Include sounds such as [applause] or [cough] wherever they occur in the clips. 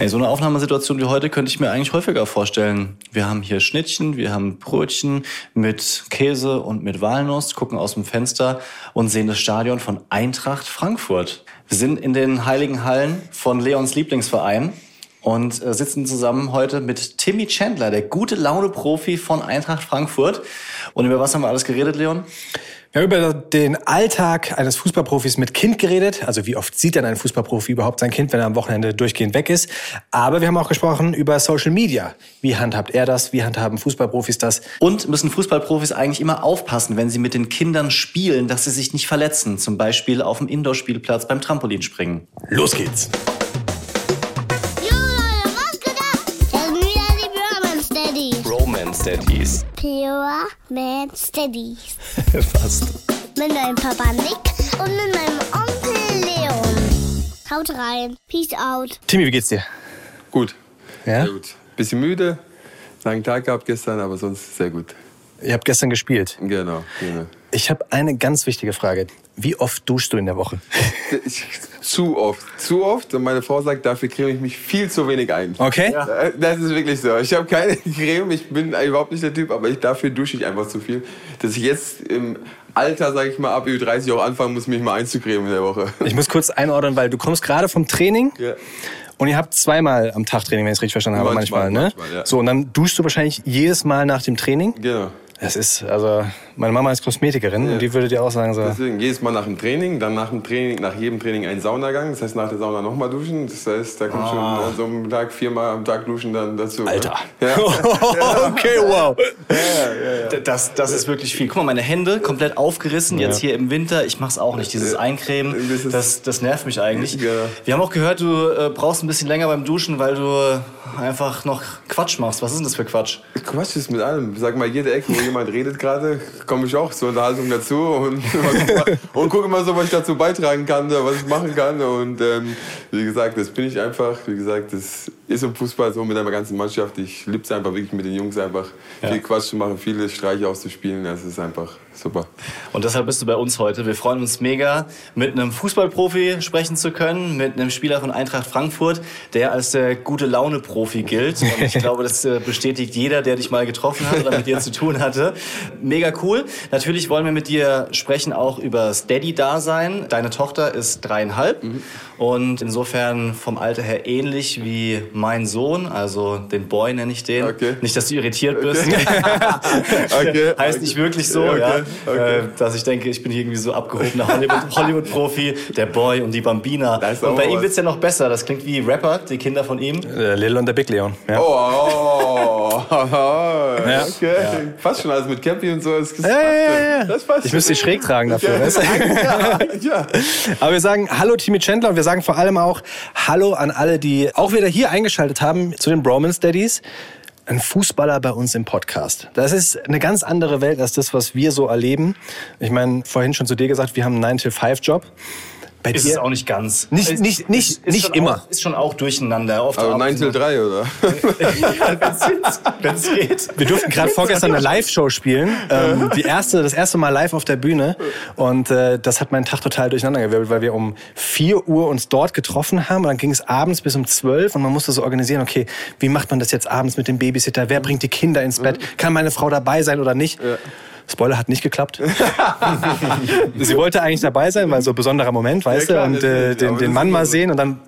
Ey, so eine Aufnahmesituation wie heute könnte ich mir eigentlich häufiger vorstellen. Wir haben hier Schnittchen, wir haben Brötchen mit Käse und mit Walnuss, gucken aus dem Fenster und sehen das Stadion von Eintracht Frankfurt. Wir sind in den heiligen Hallen von Leons Lieblingsverein und äh, sitzen zusammen heute mit Timmy Chandler, der gute Laune-Profi von Eintracht Frankfurt. Und über was haben wir alles geredet, Leon? Wir haben über den Alltag eines Fußballprofis mit Kind geredet. Also wie oft sieht denn ein Fußballprofi überhaupt sein Kind, wenn er am Wochenende durchgehend weg ist? Aber wir haben auch gesprochen über Social Media. Wie handhabt er das? Wie handhaben Fußballprofis das? Und müssen Fußballprofis eigentlich immer aufpassen, wenn sie mit den Kindern spielen, dass sie sich nicht verletzen? Zum Beispiel auf dem Indoor-Spielplatz beim Trampolinspringen. Los geht's! Daddies. Pure Man Steadies. [laughs] Fast. Mit meinem Papa Nick und mit meinem Onkel Leon. Haut rein. Peace out. Timmy, wie geht's dir? Gut. Ja? Sehr gut. Bisschen müde, langen Tag gehabt gestern, aber sonst sehr gut. Ihr habt gestern gespielt. Genau, genau. Ich habe eine ganz wichtige Frage. Wie oft duschst du in der Woche? [laughs] Zu oft, zu oft. Und meine Frau sagt, dafür creme ich mich viel zu wenig ein. Okay? Äh, Das ist wirklich so. Ich habe keine [laughs] Creme, ich bin überhaupt nicht der Typ, aber ich, dafür dusche ich einfach zu viel. Dass ich jetzt im Alter, sage ich mal, ab Ü30 auch anfangen muss, mich mal einzucremen in der Woche. [laughs] Ich muss kurz einordnen, weil du kommst gerade vom Training Ja. und ihr habt zweimal am Tag Training, wenn ich es richtig verstanden habe, manchmal, Manchmal, ne? manchmal, ja. So, und dann duschst du wahrscheinlich jedes Mal nach dem Training? Genau. Das ist, also, meine Mama ist Kosmetikerin und die würde dir auch sagen so, Deswegen jedes Mal nach dem Training, dann nach dem Training, nach jedem Training ein Saunagang. Das heißt, nach der Sauna nochmal duschen. Das heißt, da kommt schon an so einem Tag viermal am Tag duschen dann dazu. ne? Alter. Ja. [laughs] okay, wow. Das, das ist wirklich viel. Guck mal, meine Hände komplett aufgerissen, jetzt hier im Winter. Ich mach's auch nicht. Dieses Eincremen, Das das, nervt mich eigentlich. Ja. Wir haben auch gehört, du äh, brauchst ein bisschen länger beim Duschen, weil du einfach noch Quatsch machst. Was ist denn das für Quatsch? Quatsch ist mit allem. Sag mal, jede Ecke, wo jemand redet gerade, komme ich auch zur Unterhaltung dazu und, [laughs] und gucke mal so, was ich dazu beitragen kann, was ich machen kann. Und ähm, wie gesagt, das bin ich einfach. Wie gesagt, das ist im Fußball so mit einer ganzen Mannschaft. Ich liebe es einfach wirklich mit den Jungs einfach viel Quatsch zu machen, viele Streiche auszuspielen. Das ist einfach super. Und deshalb bist du bei uns heute. Wir freuen uns mega, mit einem Fußballprofi sprechen zu können, mit einem Spieler von Eintracht Frankfurt, der als der gute Laune-Profi gilt. Und ich [laughs] glaube, das äh, bestätigt jeder, der dich mal getroffen hat oder mit dir zu tun hatte. Mega cool. Natürlich wollen wir mit dir sprechen auch über Steady-Dasein. Deine Tochter ist dreieinhalb und insofern vom Alter her ähnlich wie mein Sohn, also den Boy nenne ich den. Okay. Nicht, dass du irritiert bist. [laughs] Okay. [laughs] heißt nicht wirklich so, Okay, ja. okay. Äh, dass ich denke, ich bin hier irgendwie so abgehobener Hollywood- [laughs] Hollywood-Profi, der Boy und die Bambina. Und bei ihm was. wird's ja noch besser. Das klingt wie Rapper, die Kinder von ihm. Äh, Lil und der Big Leon. Ja. Oh, Ja. okay. Fast schon alles mit Cappy und so. Das, Ja, passt ja, ja, ja. Ich müsste die schon. schräg tragen dafür. Ja, ja, ja. Aber wir sagen Hallo Timmy Chandler und wir sagen vor allem auch Hallo an alle, die auch wieder hier eingeschaltet haben zu den Bromance Daddies. Ein Fußballer bei uns im Podcast. Das ist eine ganz andere Welt als das, was wir so erleben. Ich meine, vorhin schon zu dir gesagt, wir haben einen 9-to-5-Job. Bei Ist es auch nicht ganz. Nicht- Ist- nicht- nicht- ist nicht schon immer. Auch, ist schon auch durcheinander. Oft Aber 9 till 3, oder? [laughs] Wenn es geht. Wir durften gerade vorgestern eine Live-Show spielen. Ähm, die erste, das erste Mal live auf der Bühne. Und äh, das hat meinen Tag total durcheinandergewirbelt, weil wir um 4 Uhr uns dort getroffen haben. Und dann ging es abends bis um 12 und man musste so organisieren, okay, wie macht man das jetzt abends mit dem Babysitter? Wer bringt die Kinder ins Bett? Kann meine Frau dabei sein oder nicht? Spoiler hat nicht geklaucht. [laughs] Sie wollte eigentlich dabei sein, weil so ein besonderer Moment, weißt klar, du, und äh, den, den Mann mal sehen und dann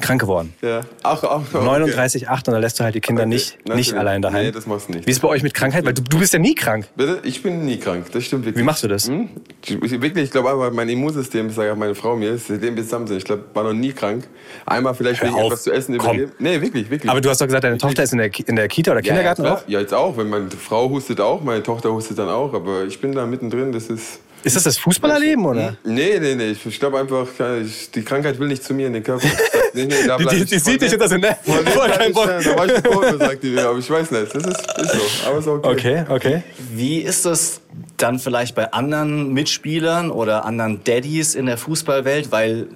krank geworden. Ja. Auch, auch, okay. 39,8 und da lässt du halt die Kinder nicht, natürlich. nicht allein daheim. Nee, das machst du nicht. Wie ist es bei euch mit Krankheit? Weil du, du bist ja nie krank. Bitte? Ich bin nie krank, das stimmt wirklich. Wie machst du das? Hm? Ich, ich- wirklich, ich glaube einfach, mein Immunsystem, das sagt auch meine Frau mir, wir zusammen sind, ich glaube, war noch nie krank. Einmal vielleicht wegen auf. etwas zu essen Komm. Nee, wirklich, wirklich. Aber du hast doch gesagt, deine Tochter ist in der, in der Kita oder ja, ja, Kindergarten klar. auch? Ja, jetzt auch. Wenn meine Frau hustet auch, meine Tochter hustet dann auch. Aber ich bin da mittendrin, das ist... Ist das das Fußballerleben, oder? Nee, nee, nee. Ich glaube einfach, ich, die Krankheit will nicht zu mir in den Körper. [laughs] Nee, nee, da Die, die, ich die sieht dich jetzt ne? Voll kein ich Bock. da. War ich Kurve, sagt die mir. Aber ich weiß nicht. Das ist, ist so. Aber ist okay. Okay, okay. Wie ist das dann vielleicht bei anderen Mitspielern oder anderen Daddies in der Fußballwelt? Weil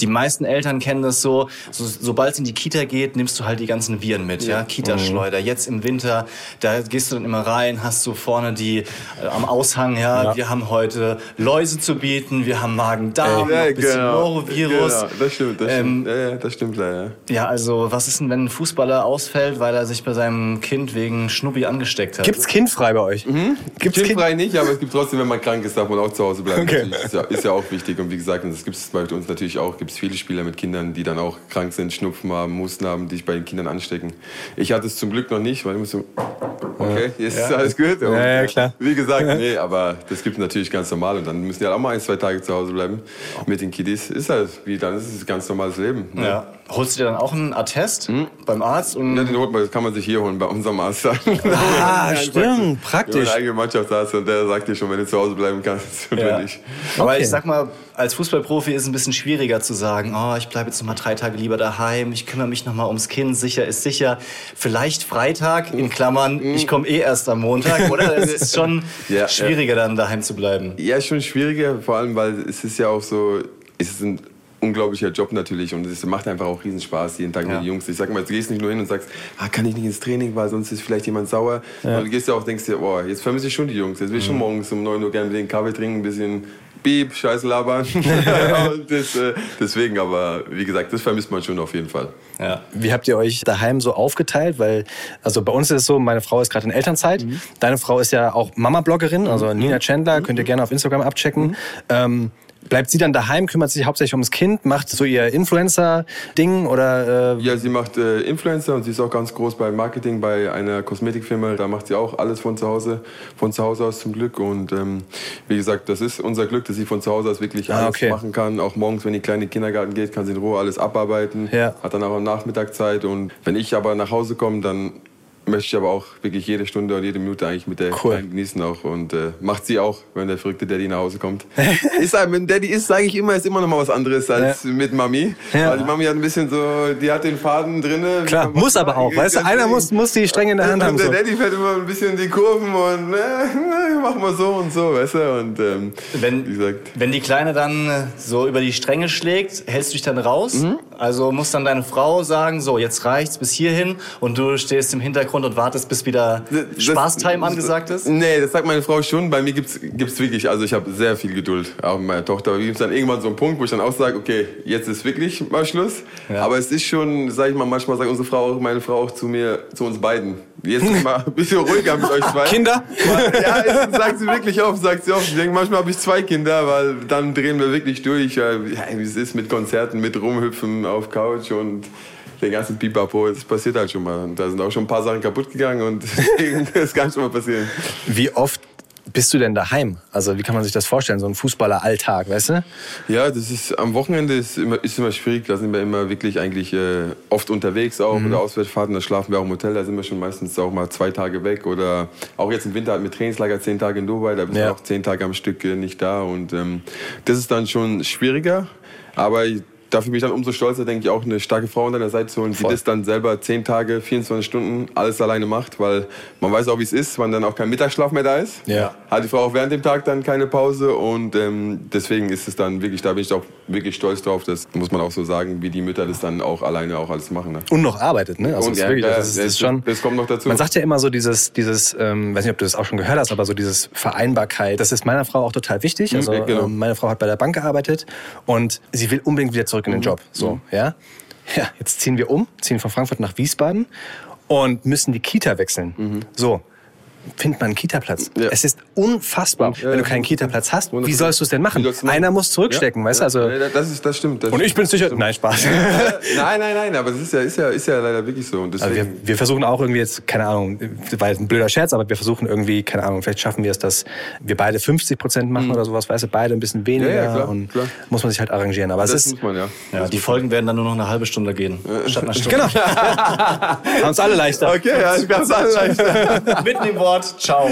die meisten Eltern kennen das so, so sobald es in die Kita geht, nimmst du halt die ganzen Viren mit, ja, Kita-Schleuder. Jetzt im Winter, da gehst du dann immer rein, hast so vorne die äh, am Aushang, ja, Ja. wir haben heute Läuse zu bieten, wir haben Magen-Darm, noch ein bisschen Norovirus. Genau, das stimmt, das Ähm, stimmt. Ja, ja, das stimmt leider. Ja, also was ist denn, wenn ein Fußballer ausfällt, weil er sich bei seinem Kind wegen Schnuppi angesteckt hat? Gibt's kindfrei bei euch? Gibt's kind Kindfrei nicht, aber es gibt trotzdem, wenn man krank ist, darf man auch zu Hause bleiben. Okay. Ist, ja, ist ja auch wichtig. Und wie gesagt, und das gibt es bei uns natürlich auch. Gibt es viele Spieler mit Kindern, die dann auch krank sind, Schnupfen haben, Husten haben, die sich bei den Kindern anstecken. Ich hatte es zum Glück noch nicht, weil ich muss so, okay, jetzt ist alles gut. Und, Ja, ja, klar. Wie gesagt, nee, aber das gibt es natürlich ganz normal. Und dann müssen die halt auch mal ein, zwei Tage zu Hause bleiben mit den Kiddies. Ist halt, wie dann ist es ganz normales Leben. ne? Ja. Holst du dir dann auch einen Attest beim Arzt? Und Ja, den holt man, das kann man sich hier holen bei unserem Arzt. Ah, [laughs] Ja, stimmt, praktisch. haben einen eigenen Mannschaftsarzt und der sagt dir schon, wenn du zu Hause bleiben kannst. [laughs] Ja. wenn nicht. Aber Okay. ich sag mal, als Fußballprofi ist es ein bisschen schwieriger zu sagen, oh, ich bleibe jetzt noch mal drei Tage lieber daheim, ich kümmere mich noch mal ums Kind, sicher ist sicher. Vielleicht Freitag, in Klammern, ich komme eh erst am Montag, oder? [laughs] Es ist schon Ja, schwieriger, dann daheim zu bleiben. Ja, ist schon schwieriger, vor allem, weil es ist ja auch so, es ist ein unglaublicher Job natürlich und es macht einfach auch riesen Spaß jeden Tag Ja. mit den Jungs. Ich sag mal, du gehst nicht nur hin und sagst, ah, kann ich nicht ins Training, weil sonst ist vielleicht jemand sauer. Und du gehst ja auch und denkst dir, boah, jetzt vermisse ich schon die Jungs. Jetzt will ich Mhm. schon morgens um 9 Uhr gerne den Kaffee trinken, ein bisschen Beep, Scheiße labern. [laughs] und das, äh, deswegen, aber wie gesagt, das vermisst man schon auf jeden Fall. Ja. Wie habt ihr euch daheim so aufgeteilt? Weil, also bei uns ist es so, meine Frau ist gerade in Elternzeit. Mhm. Deine Frau ist ja auch Mama-Bloggerin, also Nina Chandler, könnt ihr gerne auf Instagram abchecken. Mhm. Ähm, bleibt sie dann daheim, kümmert sich hauptsächlich ums Kind, macht so ihr Influencer-Ding oder äh, Ja, sie macht äh, Influencer und sie ist auch ganz groß beim Marketing bei einer Kosmetikfirma. Da macht sie auch alles von zu Hause, von zu Hause aus zum Glück. Und ähm, wie gesagt, das ist unser Glück, dass sie von zu Hause aus wirklich Ah, alles okay. machen kann. Auch morgens, wenn die Kleine in den Kindergarten geht, kann sie in Ruhe alles abarbeiten. Ja. Hat dann auch am Nachmittag Zeit. Und wenn ich aber nach Hause komme, dann möchte ich aber auch wirklich jede Stunde und jede Minute eigentlich mit der Cool. Kleinen genießen auch. Und äh, macht sie auch, wenn der verrückte Daddy nach Hause kommt. [laughs] ist, halt- wenn Daddy ist, sage ich immer, ist immer noch mal was anderes als mit Mami. Ja. Weil die Mami hat ein bisschen so, die hat den Faden drin. Klar, muss aber auch, weißt du, einer muss, muss die Stränge in der Hand und haben. der So. Daddy fährt immer ein bisschen die Kurven und äh, mach mal so und so, weißt du. Und ähm, Wenn, wie gesagt, wenn die Kleine dann so über die Stränge schlägt, hältst du dich dann raus? Mhm. Also muss dann deine Frau sagen, so, jetzt reicht's bis hierhin und du stehst im Hintergrund und wartest, bis wieder Spaßtime angesagt ist? Nee, das sagt meine Frau schon. Bei mir gibt's gibt's wirklich, also ich habe sehr viel Geduld, auch mit meiner Tochter. Aber gibt dann irgendwann so einen Punkt, wo ich dann auch sage, okay, jetzt ist wirklich mal Schluss. Aber es ist schon, sag ich mal, manchmal sagt unsere Frau, auch, meine Frau auch zu mir, zu uns beiden. Jetzt ist mal ein bisschen ruhiger mit euch zwei. [laughs] Kinder? Ja, es sagt sie wirklich oft, sagt sie oft. Ich denke, manchmal habe ich zwei Kinder, weil dann drehen wir wirklich durch, äh, ja, wie es ist mit Konzerten, mit Rumhüpfen auf Couch und den ganzen Pipapo. Das passiert halt schon mal. Und da sind auch schon ein paar Sachen kaputt gegangen und deswegen, [laughs] das kann schon mal passieren. Wie oft bist du denn daheim? Also wie kann man sich das vorstellen, so ein Fußballer-Alltag, weißt du? Ja, das ist am Wochenende ist immer, ist immer schwierig. Da sind wir immer wirklich eigentlich äh, oft unterwegs auch oder Auswärtsfahrten. Da schlafen wir auch im Hotel. Da sind wir schon meistens auch mal zwei Tage weg oder auch jetzt im Winter hatten wir Trainingslager zehn Tage in Dubai. Da bist Ja. du auch zehn Tage am Stück äh, nicht da und ähm, das ist dann schon schwieriger. Aber dafür bin ich dann umso stolzer, denke ich, auch eine starke Frau an deiner Seite zu holen, die Voll. das dann selber zehn Tage, 24 Stunden alles alleine macht, weil man weiß auch, wie es ist, wenn dann auch kein Mittagsschlaf mehr da ist. Ja. Hat die Frau auch während dem Tag dann keine Pause und ähm, deswegen ist es dann wirklich, da bin ich auch wirklich stolz drauf, das muss man auch so sagen, wie die Mütter das dann auch alleine auch alles machen. Ne? Und noch arbeitet, ne? Also Und ja, wirklich, ja, das, ist, das das- ist schon. das kommt noch dazu. Man sagt ja immer so dieses, dieses, ähm, weiß nicht, ob du das auch schon gehört hast, aber so dieses Vereinbarkeit. Das ist meiner Frau auch total wichtig. Also ja, genau. ähm, meine Frau hat bei der Bank gearbeitet und sie will unbedingt wieder zurück in Mhm. den Job. So, ja. Ja, jetzt ziehen wir um, ziehen von Frankfurt nach Wiesbaden und müssen die Kita wechseln. So. Findet man einen Kita-Platz. Mhm. Ja. Es ist unfassbar, Ja, wenn du keinen Kita-Platz hast. Wie 100%. sollst du es denn machen? Wie machen? Einer muss zurückstecken, weißt du? Also, Ja, das, ist, das stimmt. Das und ich bin sicher. Nein, Spaß. [laughs] nein, nein, nein, aber das ist ja, ist ja, ist ja leider wirklich so. Und Also deswegen, wir, wir versuchen auch irgendwie jetzt, keine Ahnung, war jetzt ein blöder Scherz, aber wir versuchen irgendwie, keine Ahnung, vielleicht schaffen wir es, dass wir beide 50 Prozent machen oder sowas, weißt du, beide ein bisschen weniger Mhm. Ja, ja, klar, und klar. muss man sich halt arrangieren. Aber das es ist, muss man, ja. Ja, die Folgen werden dann nur noch eine halbe Stunde gehen, statt einer [laughs] Stunde. genau, [laughs] haben uns alle leichter. Okay, ja, ist ganz leicht. Mitten im Wort, ciao.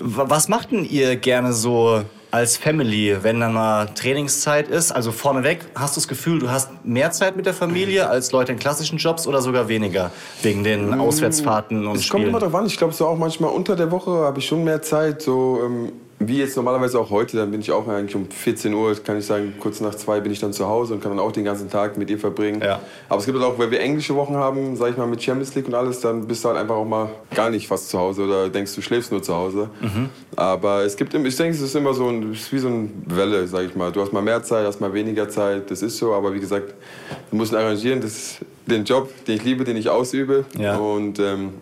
Was macht denn ihr gerne so als Family, wenn dann mal Trainingszeit ist? Also vorneweg, hast du das Gefühl, du hast mehr Zeit mit der Familie als Leute in klassischen Jobs oder sogar weniger wegen den Auswärtsfahrten und Es kommt Spielen? immer drauf an. Ich glaube, so auch manchmal unter der Woche habe ich schon mehr Zeit. So, ähm, wie jetzt normalerweise auch heute, dann bin ich auch eigentlich um 14 Uhr, kann ich sagen, kurz nach zwei bin ich dann zu Hause und kann dann auch den ganzen Tag mit ihr verbringen. Ja. Aber es gibt halt auch, weil wir englische Wochen haben, sag ich mal, mit Champions League und alles, dann bist du halt einfach auch mal gar nicht fast zu Hause oder denkst, du schläfst nur zu Hause. Aber es gibt, ich denke, es ist immer so ein, es ist wie so eine Welle, sag ich mal. Du hast mal mehr Zeit, hast mal weniger Zeit, das ist so, aber wie gesagt, du musst ihn arrangieren, das ist den Job, den ich liebe, den ich ausübe. Ja. Und ähm,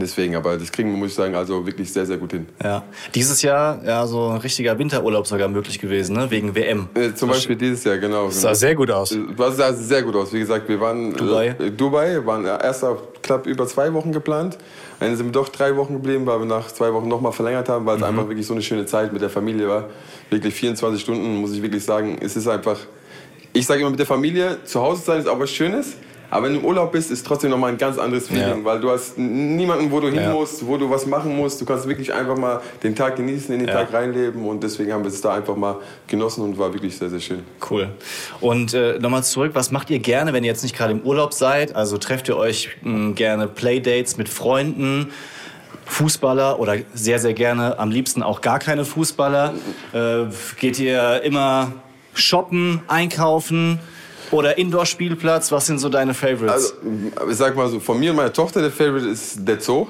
deswegen, aber das kriegen wir, muss ich sagen, also wirklich sehr, sehr gut hin. Ja. Dieses Jahr ja so ein richtiger Winterurlaub sogar möglich gewesen, ne? wegen WM. Äh, zum Beispiel dieses Jahr, genau. Das sah sehr gut aus. Das sah sehr gut aus. Wie gesagt, wir waren Dubai. äh, Dubai, waren erst auf knapp über zwei Wochen geplant. Dann sind wir doch drei Wochen geblieben, weil wir nach zwei Wochen nochmal verlängert haben, weil es einfach wirklich so eine schöne Zeit mit der Familie war. Wirklich 24 Stunden, muss ich wirklich sagen. Es ist einfach, ich sage immer mit der Familie, zu Hause sein ist auch was Schönes. Aber wenn du im Urlaub bist, ist trotzdem nochmal ein ganz anderes Feeling, Ja. weil du hast niemanden, wo du hin musst, wo du was machen musst. Du kannst wirklich einfach mal den Tag genießen, in den. Tag reinleben und deswegen haben wir es da einfach mal genossen und war wirklich sehr, sehr schön. Cool. Und äh, nochmal zurück, was macht ihr gerne, wenn ihr jetzt nicht gerade im Urlaub seid? Also trefft ihr euch mh, gerne Playdates mit Freunden? Fußballer oder sehr, sehr gerne am liebsten auch gar keine Fußballer? Äh, geht ihr immer shoppen, einkaufen oder Indoor-Spielplatz? Was sind so deine Favorites? Also, ich sag mal so, von mir und meiner Tochter der Favorite ist der Zoo.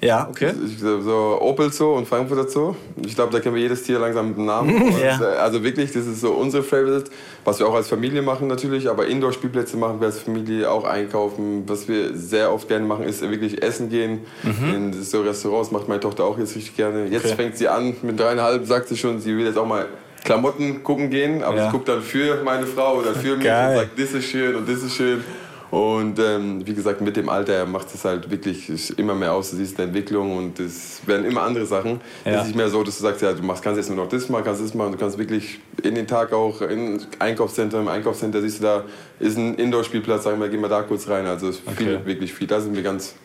ja, okay. Ich, so Opel Zoo und Frankfurter Zoo. Ich glaube, da kennen wir jedes Tier langsam mit dem Namen. [laughs] Ja. äh, Also wirklich, das ist so unsere Favorite. Was wir auch als Familie machen natürlich, aber Indoor-Spielplätze machen wir als Familie, auch einkaufen. Was wir sehr oft gerne machen, ist wirklich essen gehen. In so Restaurants macht meine Tochter auch jetzt richtig gerne. Jetzt Mhm. Okay. fängt sie an, mit dreieinhalb sagt sie schon, sie will jetzt auch mal Klamotten gucken gehen, aber Ja. sie guckt dann für meine Frau oder für mich Geil. und sagt, das ist schön und das ist schön. Und ähm, wie gesagt, mit dem Alter macht es halt wirklich immer mehr aus. Du siehst eine Entwicklung und es werden immer andere Sachen. Ja. Es ist nicht mehr so, dass du sagst, ja, du machst, kannst jetzt nur noch das machen, kannst das machen. Du kannst wirklich in den Tag auch in Einkaufszentrum, im Einkaufscenter siehst du da, ist ein Indoor-Spielplatz, sagen wir, gehen wir da kurz rein. Also es ist viel, Okay. wirklich viel. Da sind wir ganz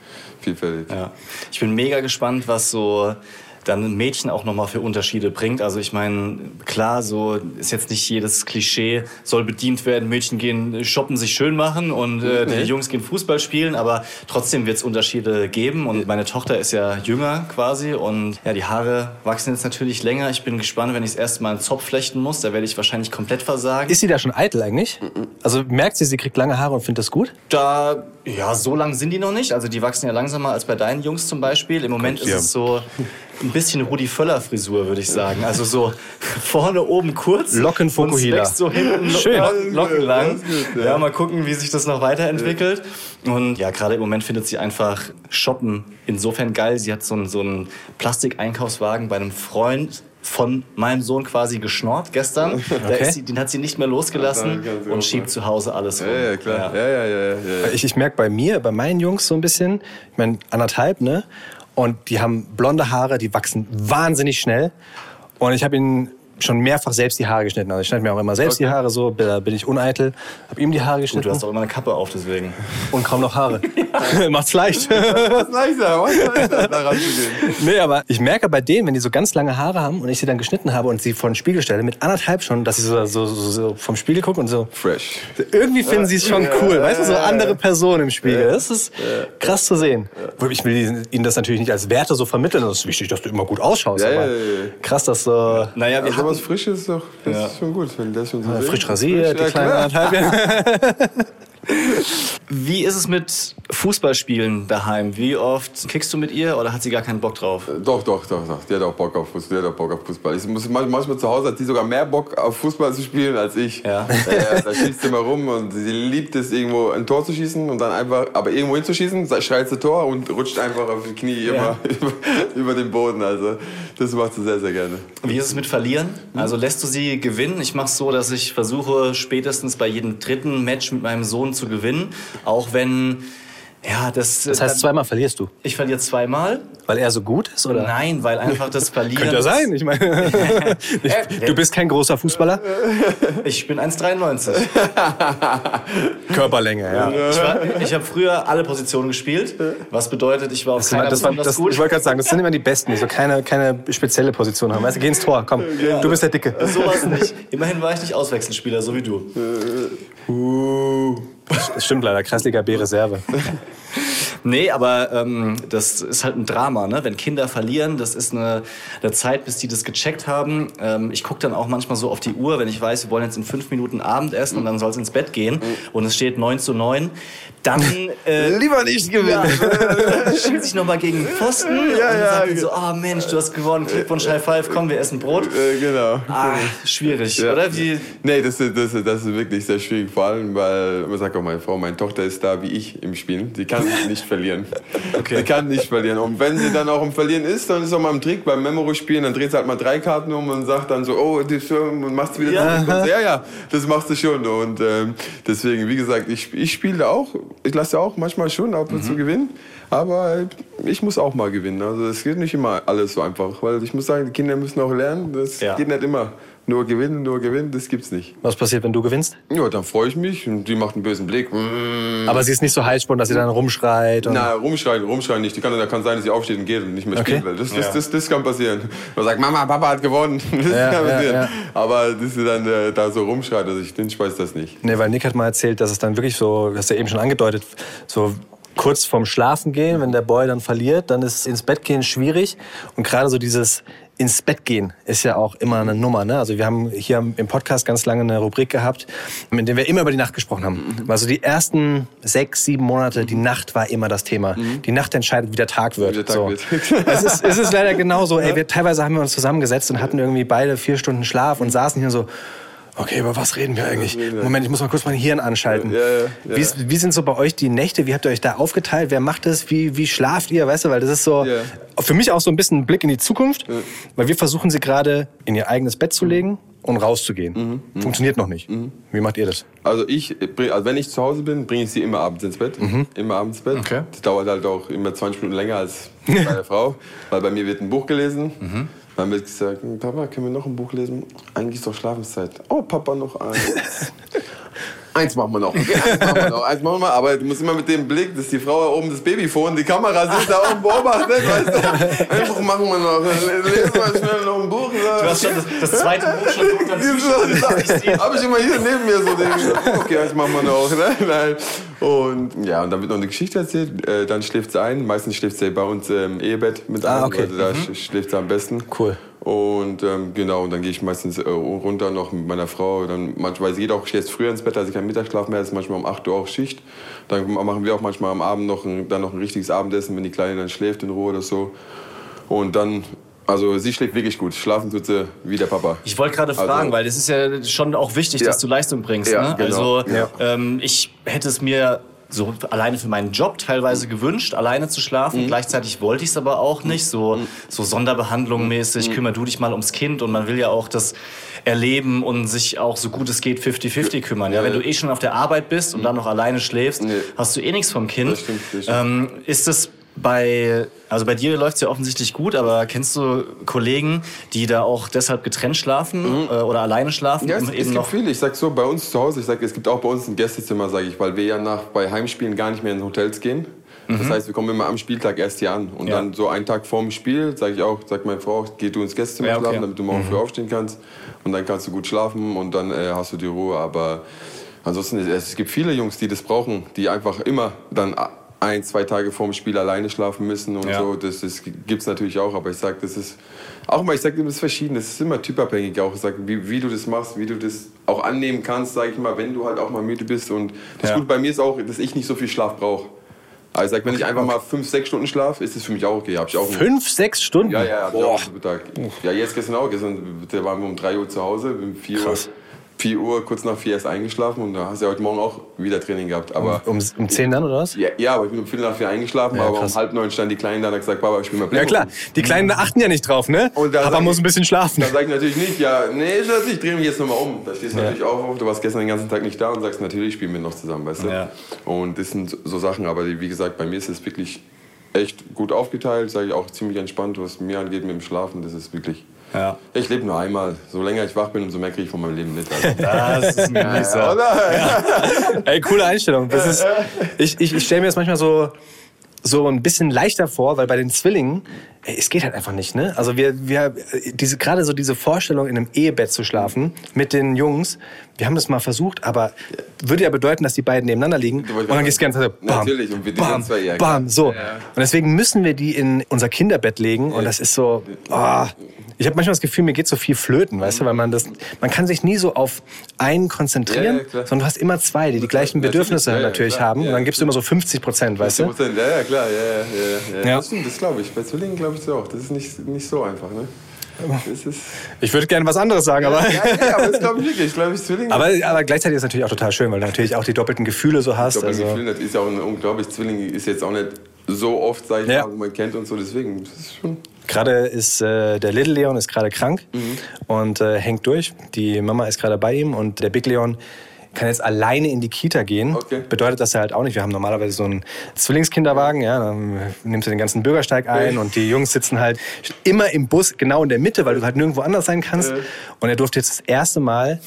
vielfältig. Ja. Ich bin mega gespannt, was so dann ein Mädchen auch nochmal für Unterschiede bringt. Also ich meine, klar, so ist jetzt nicht jedes Klischee, soll bedient werden, Mädchen gehen shoppen, sich schön machen und äh, die Jungs gehen Fußball spielen, aber trotzdem wird es Unterschiede geben und meine Tochter ist ja jünger quasi und ja, die Haare wachsen jetzt natürlich länger. Ich bin gespannt, wenn ich das erste Mal einen Zopf flechten muss, da werde ich wahrscheinlich komplett versagen. Ist sie da schon eitel eigentlich? Also merkt sie, sie kriegt lange Haare und findet das gut? Da, ja, so lang sind die noch nicht. Also die wachsen ja langsamer als bei deinen Jungs zum Beispiel. Im Moment ist ja. es so ein bisschen Rudi Völler Frisur, würde ich sagen. Also so vorne oben kurz. Locken Fukuhila. so hinten [laughs] Schön. Locken, Locken lang. Ja. mal gucken, wie sich das noch weiterentwickelt. Und ja, gerade im Moment findet sie einfach Shoppen insofern geil. Sie hat so einen, so einen Plastikeinkaufswagen bei einem Freund von meinem Sohn quasi geschnort gestern. [laughs] Da ist sie, den hat sie nicht mehr losgelassen Ja, und schiebt zu Hause alles rum. Ja, ja, klar. Ja, ja, ja, ja, ja. Ich, ich merke bei mir, bei meinen Jungs so ein bisschen, ich meine anderthalb, ne? Und die haben blonde Haare, die wachsen wahnsinnig schnell. Und ich habe ihnen schon mehrfach selbst die Haare geschnitten. Also ich schneide mir auch immer selbst die Haare so, da bin ich uneitel. Habe ihm die Haare Gut, geschnitten du hast auch immer eine Kappe auf, deswegen. und kaum noch Haare. [laughs] [laughs] Macht's leicht. [laughs] Was leichter, was leichter, da ranzugehen. nee, aber ich merke bei denen, wenn die so ganz lange Haare haben und ich sie dann geschnitten habe und sie vor den Spiegel stelle, mit anderthalb schon, dass sie so, so, so, so vom Spiegel gucken und so. Fresh. Irgendwie finden sie es schon cool, weißt du, so andere Personen im Spiegel. Das ist krass zu sehen. Ich will ihnen das natürlich nicht als Werte so vermitteln. Das ist wichtig, dass du immer gut ausschaust. Ja, aber ja, ja, ja. krass, dass so Naja, wir Also was Frisches ist doch, das Ja. ist schon gut, wenn das schon so frisch ist. rasiert, die Ja, kleinen klar. anderthalb. [laughs] wie ist es mit Fußballspielen daheim? Wie oft kickst du mit ihr oder hat sie gar keinen Bock drauf? Doch, doch, doch, doch. Die hat auch Bock auf Fußball. Die hat auch Bock auf Fußball. Ich muss manchmal zu Hause hat die sogar mehr Bock auf Fußball zu spielen als ich. Ja. ja da schießt sie immer rum und sie liebt es irgendwo ein Tor zu schießen und dann einfach, aber irgendwo hinzuschießen, schreit sie Tor und rutscht einfach auf die Knie immer Ja. [laughs] über, über den Boden. Also das macht sie sehr, sehr gerne. Wie ist es mit Verlieren? Also lässt du sie gewinnen? Ich mache es so, dass ich versuche, spätestens bei jedem dritten Match mit meinem Sohn zu gewinnen. Auch wenn, ja, das. Das heißt, zweimal verlierst du. Ich verliere zweimal. Weil er so gut ist, oder? Nein, weil einfach das [laughs] Verlieren. Könnte ja sein. Ich meine, [laughs] ich, du bist kein großer Fußballer. Ich bin 1,93. [laughs] Körperlänge, ja. Ich, war- ich habe früher alle Positionen gespielt, was bedeutet, ich war auf keiner Das war, das, gut. ich wollte gerade sagen, das sind immer die Besten, die so keine, keine spezielle Position haben. Weißt du, geh ins Tor, komm. Du bist der Dicke. Sowas nicht. Immerhin war ich nicht Auswechselspieler, so wie du. Das stimmt leider, Kreisliga B-Reserve. [laughs] Nee, aber ähm, das ist halt ein Drama, ne? Wenn Kinder verlieren, das ist eine, eine Zeit, bis die das gecheckt haben. Ähm, ich gucke dann auch manchmal so auf die Uhr, wenn ich weiß, wir wollen jetzt in fünf Minuten Abendessen und dann soll es ins Bett gehen und es steht 9 zu 9, dann äh, [laughs] Lieber nicht gewinnen. ja, schießt sich nochmal gegen den Pfosten [laughs] und Ja, dann ja, sagt man ge- so, ah Mensch, du hast gewonnen, Glückwunsch, High Five, komm, wir essen Brot. Äh, genau. Ah, schwierig, Ja. oder? Wie, Nee, das ist, das, ist, das ist wirklich sehr schwierig, vor allem, weil, man sagt auch meine Frau, meine Tochter ist da wie ich im Spielen. Sie kann [laughs] nicht verlieren. [laughs] Okay. Sie kann nicht verlieren. Und wenn sie dann auch im Verlieren ist, dann ist auch mal ein Trick beim Memory-Spielen, dann dreht sie halt mal drei Karten um und sagt dann so, oh, das und machst wieder Ja. zurück. Ja, ja, das machst du schon. Und ähm, deswegen, wie gesagt, ich, ich spiele auch, ich lasse auch manchmal schon ab und zu gewinnen. Aber ich muss auch mal gewinnen. Also es geht nicht immer alles so einfach. Weil ich muss sagen, die Kinder müssen auch lernen. Das Ja. geht nicht immer. Nur gewinnen, nur gewinnen, das gibt's nicht. Was passiert, wenn du gewinnst? Ja, dann freue ich mich und die macht einen bösen Blick. Mm. Aber sie ist nicht so heißspannend, dass sie dann rumschreit. Und Na, rumschreien, rumschreien nicht. Die kann, da kann sein, dass sie aufsteht und geht und nicht mehr Okay. spielen will. Das, das, Ja. das, das, kann passieren. Man sagt, Mama, Papa hat gewonnen. [laughs] Das Ja, kann ja, passieren. ja. Aber dass sie dann äh, da so rumschreit, also ich, ich weiß das nicht. Nee, weil Nick hat mal erzählt, dass es dann wirklich so, hast du ja eben schon angedeutet, so kurz vorm Schlafen gehen, wenn der Boy dann verliert, dann ist ins Bett gehen schwierig. Und gerade so dieses ins Bett gehen ist ja auch immer eine Nummer. Ne? Also wir haben hier im Podcast ganz lange eine Rubrik gehabt, in der wir immer über die Nacht gesprochen haben. Also die ersten sechs, sieben Monate, die Nacht war immer das Thema. Die Nacht entscheidet, wie der Tag wird. Wie der Tag so. wird. es, ist, es ist leider genauso. Ey, [laughs] wir, teilweise haben wir uns zusammengesetzt und hatten irgendwie beide vier Stunden Schlaf und saßen hier so, okay, über was reden wir eigentlich? Moment, ich muss mal kurz mein Hirn anschalten. Ja, ja, ja. Wie, wie sind so bei euch die Nächte? Wie habt ihr euch da aufgeteilt? Wer macht das? Wie, wie schlaft ihr? Weißt du, weil das ist so für mich auch so ein bisschen ein Blick in die Zukunft, weil wir versuchen sie gerade in ihr eigenes Bett zu legen und rauszugehen. Mhm. Funktioniert noch nicht. Wie macht ihr das? Also ich, also wenn ich zu Hause bin, bringe ich sie immer abends ins Bett. Immer abends ins Bett. Okay. Das dauert halt auch immer 20 Minuten länger als bei der [laughs] Frau, weil bei mir wird ein Buch gelesen. Dann wird gesagt, "Hm, Papa, können wir noch ein Buch lesen? Eigentlich ist doch Schlafenszeit. Oh, Papa, noch eins. [laughs] eins machen wir noch. Okay, eins machen wir noch. Eins machen wir mal. Aber du musst immer mit dem Blick, dass die Frau da oben das Babyphone, die Kamera sitzt da oben beobachtet, weißt du? [laughs] Ein Buch machen wir noch. Lesen wir schnell noch ein Buch. Du hast schon das, das zweite [laughs] Buch schon unter. Habe ich immer hier neben mir so den. Okay, das machen wir noch. Ne? Nein. Und ja, und dann wird noch eine Geschichte erzählt. Äh, dann schläft sie ein. Meistens schläft sie bei uns im Ehebett mit Ah, okay. Also da sch- schläft sie am besten. Cool. Und ähm, genau, und dann gehe ich meistens äh, runter noch mit meiner Frau. Dann manchmal geht auch jetzt früher ins Bett, also kein Mittagsschlaf mehr, das ist manchmal um 8 Uhr auch Schicht. Dann machen wir auch manchmal am Abend noch ein, dann noch ein richtiges Abendessen, wenn die Kleine dann schläft in Ruhe oder so. Und dann, also sie schläft wirklich gut. Schlafen tut sie wie der Papa. Ich wollte gerade Also- fragen, weil das ist ja schon auch wichtig, Ja. dass du Leistung bringst. Ja, ne? genau. Also Ja. ähm, ich hätte es mir so alleine für meinen Job teilweise gewünscht, alleine zu Mhm. schlafen. Gleichzeitig wollte ich es aber auch nicht. So, so Sonderbehandlung mäßig, Mhm. kümmer du dich mal ums Kind und man will ja auch das erleben und sich auch so gut es geht 50-50 kümmern. Ja, wenn du eh schon auf der Arbeit bist und dann noch alleine schläfst, Nee. hast du eh nichts vom Kind. Das stimmt, das stimmt. Ähm, ist es bei, also bei dir läuft es ja offensichtlich gut, aber kennst du Kollegen, die da auch deshalb getrennt schlafen äh, oder alleine schlafen? Ja, es, es gibt noch viele. Ich sag so, bei uns zu Hause, ich sag, es gibt auch bei uns ein Gästezimmer, sage ich, weil wir ja nach, bei Heimspielen gar nicht mehr in Hotels gehen. Das heißt, wir kommen immer am Spieltag erst hier an. Und Mhm. Ja. dann so einen Tag vorm Spiel, sage ich auch, sagt meine Frau, geh du ins Gästezimmer Ja, okay. Mhm. schlafen, damit du morgen früh aufstehen kannst. Und dann kannst du gut schlafen und dann äh, hast du die Ruhe. Aber ansonsten, es, es gibt viele Jungs, die das brauchen, die einfach immer dann ein, zwei Tage vorm Spiel alleine schlafen müssen und Ja. so. Das, das gibt es natürlich auch, aber ich sage, das ist auch mal, ich sage, das ist verschieden, das ist immer typabhängig auch. Ich sag, wie, wie du das machst, wie du das auch annehmen kannst, sage ich mal, wenn du halt auch mal müde bist. Und das Ja. Gute bei mir ist auch, dass ich nicht so viel Schlaf brauche. Also ich sag, wenn ich einfach mal fünf, sechs Stunden schlafe, ist das für mich auch okay. Hab ich auch Fünf, sechs Stunden? ja, ja, ich Boah. Ja, jetzt gestern auch. Gestern da waren wir um 3 Uhr zu Hause, um 4 Uhr, Krass. 4 Uhr, kurz nach 4 erst eingeschlafen und da hast du ja heute Morgen auch wieder Training gehabt. Aber Um, um zehn dann, oder was? ja, ja, aber ich bin um Viertel nach vier eingeschlafen, Ja, aber krass. um halb neun stand die Kleine da und hat gesagt, Papa, ich spiel mal Ja Playmobil. klar, die Kleinen achten ja nicht drauf, ne? Und Papa sag muss ein bisschen schlafen. Da sage ich natürlich nicht, ja, nee, Schatz, ich drehe mich jetzt nochmal um. Da stehst du natürlich auch auf, du warst gestern den ganzen Tag nicht da und sagst, natürlich spielen wir noch zusammen, weißt du? Ja. Und das sind so Sachen, aber wie gesagt, bei mir ist es wirklich echt gut aufgeteilt, sage ich auch ziemlich entspannt, was mir angeht mit dem Schlafen, das ist wirklich... Ja. Ich lebe nur einmal. So länger ich wach bin, umso mehr kriege ich von meinem Leben mit. Also. [laughs] Das ist ein Genießer. Oder? Ey, coole Einstellung. Das ist, ich ich, ich stelle mir das manchmal so, so ein bisschen leichter vor, weil bei den Zwillingen ey, es geht halt einfach nicht, ne? Also wir, wir, diese, gerade so diese Vorstellung, in einem Ehebett zu schlafen mit den Jungs, wir haben das mal versucht, aber würde ja bedeuten, dass die beiden nebeneinander liegen und dann gehst du so, bam, Natürlich, und wir bam, ja, bam, so. Und deswegen müssen wir die in unser Kinderbett legen und das ist so, ah, ich habe manchmal das Gefühl, mir geht so viel flöten, weißt du, weil man das, man kann sich nie so auf einen konzentrieren, sondern du hast immer zwei, die die gleichen Bedürfnisse natürlich haben und dann gibst du immer so 50 Prozent, weißt du? 10%, ja, ja, klar, ja, ja, ja. Das glaube ich. Bei Zwillingen glaube ich auch. Das ist nicht, nicht so einfach, ne? Ich würde gerne was anderes sagen, aber... ja, ja, aber das glaube ich wirklich. Ich glaube, Zwillinge. Aber, aber gleichzeitig ist es natürlich auch total schön, weil du natürlich auch die doppelten Gefühle so hast. Ich glaube, Also, Gefühl, das ist ja auch ein, unglaublich. Zwillinge ist jetzt auch nicht so oft, sag ich Ja. mal, wo man kennt und so. Deswegen, das ist schon. gerade ist äh, der Little Leon ist gerade krank und äh, hängt durch. Die Mama ist gerade bei ihm und der Big Leon kann jetzt alleine in die Kita gehen. Okay. Bedeutet das ja halt auch nicht. Wir haben normalerweise so einen Zwillingskinderwagen, ja, dann nimmst du den ganzen Bürgersteig ein und die Jungs sitzen halt immer im Bus genau in der Mitte, weil du halt nirgendwo anders sein kannst. Und er durfte jetzt das erste Mal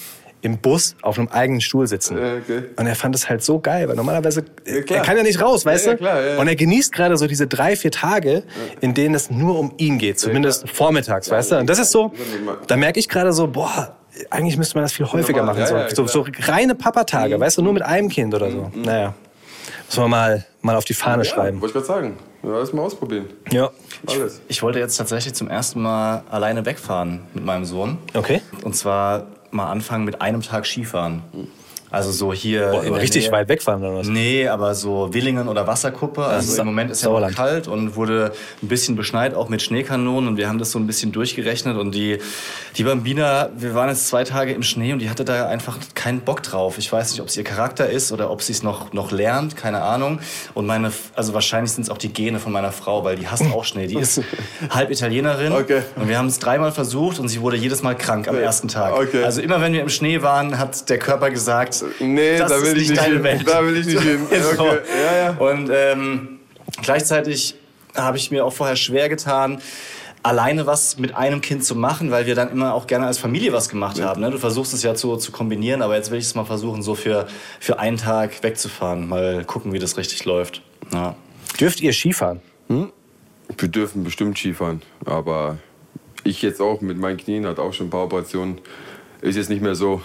im Bus auf einem eigenen Stuhl sitzen. Ja, okay. Und er fand es halt so geil, weil normalerweise, Ja, klar. er kann ja nicht raus, weißt ja, du? klar, ja, ja. Und er genießt gerade so diese drei, vier Tage, in denen es nur um ihn geht, zumindest vormittags, weißt du? Und das ist so, da merke ich gerade so, boah, eigentlich müsste man das viel häufiger Normal, machen. ja, ja, so, so, so reine Papatage, weißt du, nur mit einem Kind oder so. Naja, müssen wir mal, mal auf die Fahne Ja, schreiben. wollte ich gerade sagen. Ja, Alles mal ausprobieren. Ja. Alles. Ich wollte jetzt tatsächlich zum ersten Mal alleine wegfahren mit meinem Sohn. Okay. Und zwar mal anfangen mit einem Tag Skifahren. Also so hier. Boah, aber richtig Nähe. weit wegfahren oder was? Nee, aber so Willingen oder Wasserkuppe. Also Sa- im Moment ist ja noch Sauerland. kalt und wurde ein bisschen beschneit, auch mit Schneekanonen. Und wir haben das so ein bisschen durchgerechnet. Und die, die Bambina, wir waren jetzt zwei Tage im Schnee und die hatte da einfach keinen Bock drauf. Ich weiß nicht, ob es ihr Charakter ist oder ob sie es noch, noch lernt, keine Ahnung. Und meine, also wahrscheinlich sind es auch die Gene von meiner Frau, weil die hasst auch Schnee. Die ist [laughs] halb Italienerin. Okay. Und wir haben es dreimal versucht und sie wurde jedes Mal krank am ersten Tag. Okay. Also immer wenn wir im Schnee waren, hat der Körper gesagt, Nee, das da ist will ich nicht deine hin. Welt. Da will ich nicht hin. [laughs] So. Okay. Ja, ja. Und ähm, gleichzeitig habe ich mir auch vorher schwer getan, alleine was mit einem Kind zu machen, weil wir dann immer auch gerne als Familie was gemacht haben. Ne? Du versuchst es ja zu, zu kombinieren, aber jetzt will ich es mal versuchen, so für, für einen Tag wegzufahren. Mal gucken, wie das richtig läuft. Ja. Dürft ihr Skifahren? Wir dürfen bestimmt Skifahren, aber ich jetzt auch mit meinen Knien, hat auch schon ein paar Operationen, ist jetzt nicht mehr so,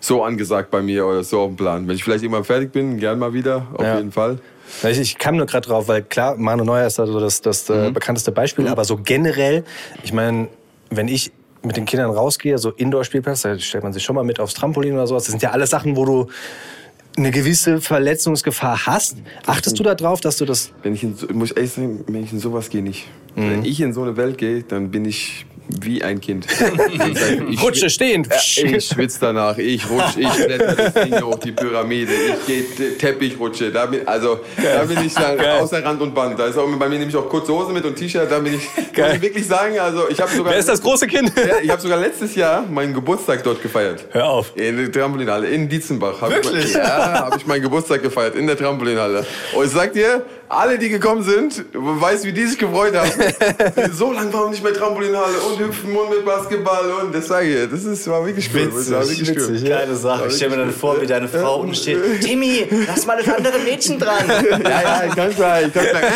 so angesagt bei mir oder so auf dem Plan. Wenn ich vielleicht irgendwann fertig bin, gern mal wieder, auf Ja. jeden Fall. Ich, ich kam nur gerade drauf, weil klar, Manu Neuer ist also das, das äh, bekannteste Beispiel, aber so generell, ich meine, wenn ich mit den Kindern rausgehe, so Indoor-Spielplatz, da stellt man sich schon mal mit aufs Trampolin oder sowas. Das sind ja alles Sachen, wo du eine gewisse Verletzungsgefahr hast. Achtest du da drauf, dass du das Wenn ich in, so- muss ich ehrlich sagen, wenn ich in sowas gehe, nicht. Wenn ich in so eine Welt gehe, dann bin ich wie ein Kind. [laughs] Ich Rutsche stehen. Ja, ich schwitze danach, ich rutsche, ich kletter das Ding hoch, die Pyramide, ich gehe Teppichrutsche. Da bin, also, da bin ich dann außer Rand und Band. Da ist auch bei mir nämlich auch kurze Hose mit und T-Shirt. Da bin ich, muss ich wirklich sagen, also ich habe sogar, Wer ist das große Kind? Ja, ich habe sogar letztes Jahr meinen Geburtstag dort gefeiert. Hör auf. In der Trampolinhalle in Dietzenbach. Hab Wirklich? Ich, ja, habe ich meinen Geburtstag gefeiert in der Trampolinhalle. Und ich sag dir, alle, die gekommen sind, weißt, wie die sich gefreut haben. [laughs] so lange waren wir nicht mehr Trampolinhalle und hüpfen und mit Basketball und das sage ich, das ist, war wirklich cool. Das war wirklich witzig, cool. ja. Geile Sache. Ich stelle mir dann vor, wie deine Frau unten steht. [laughs] Timmy, lass mal das andere Mädchen dran. [laughs] Ja, ja, ganz klar. Ich kann sagen,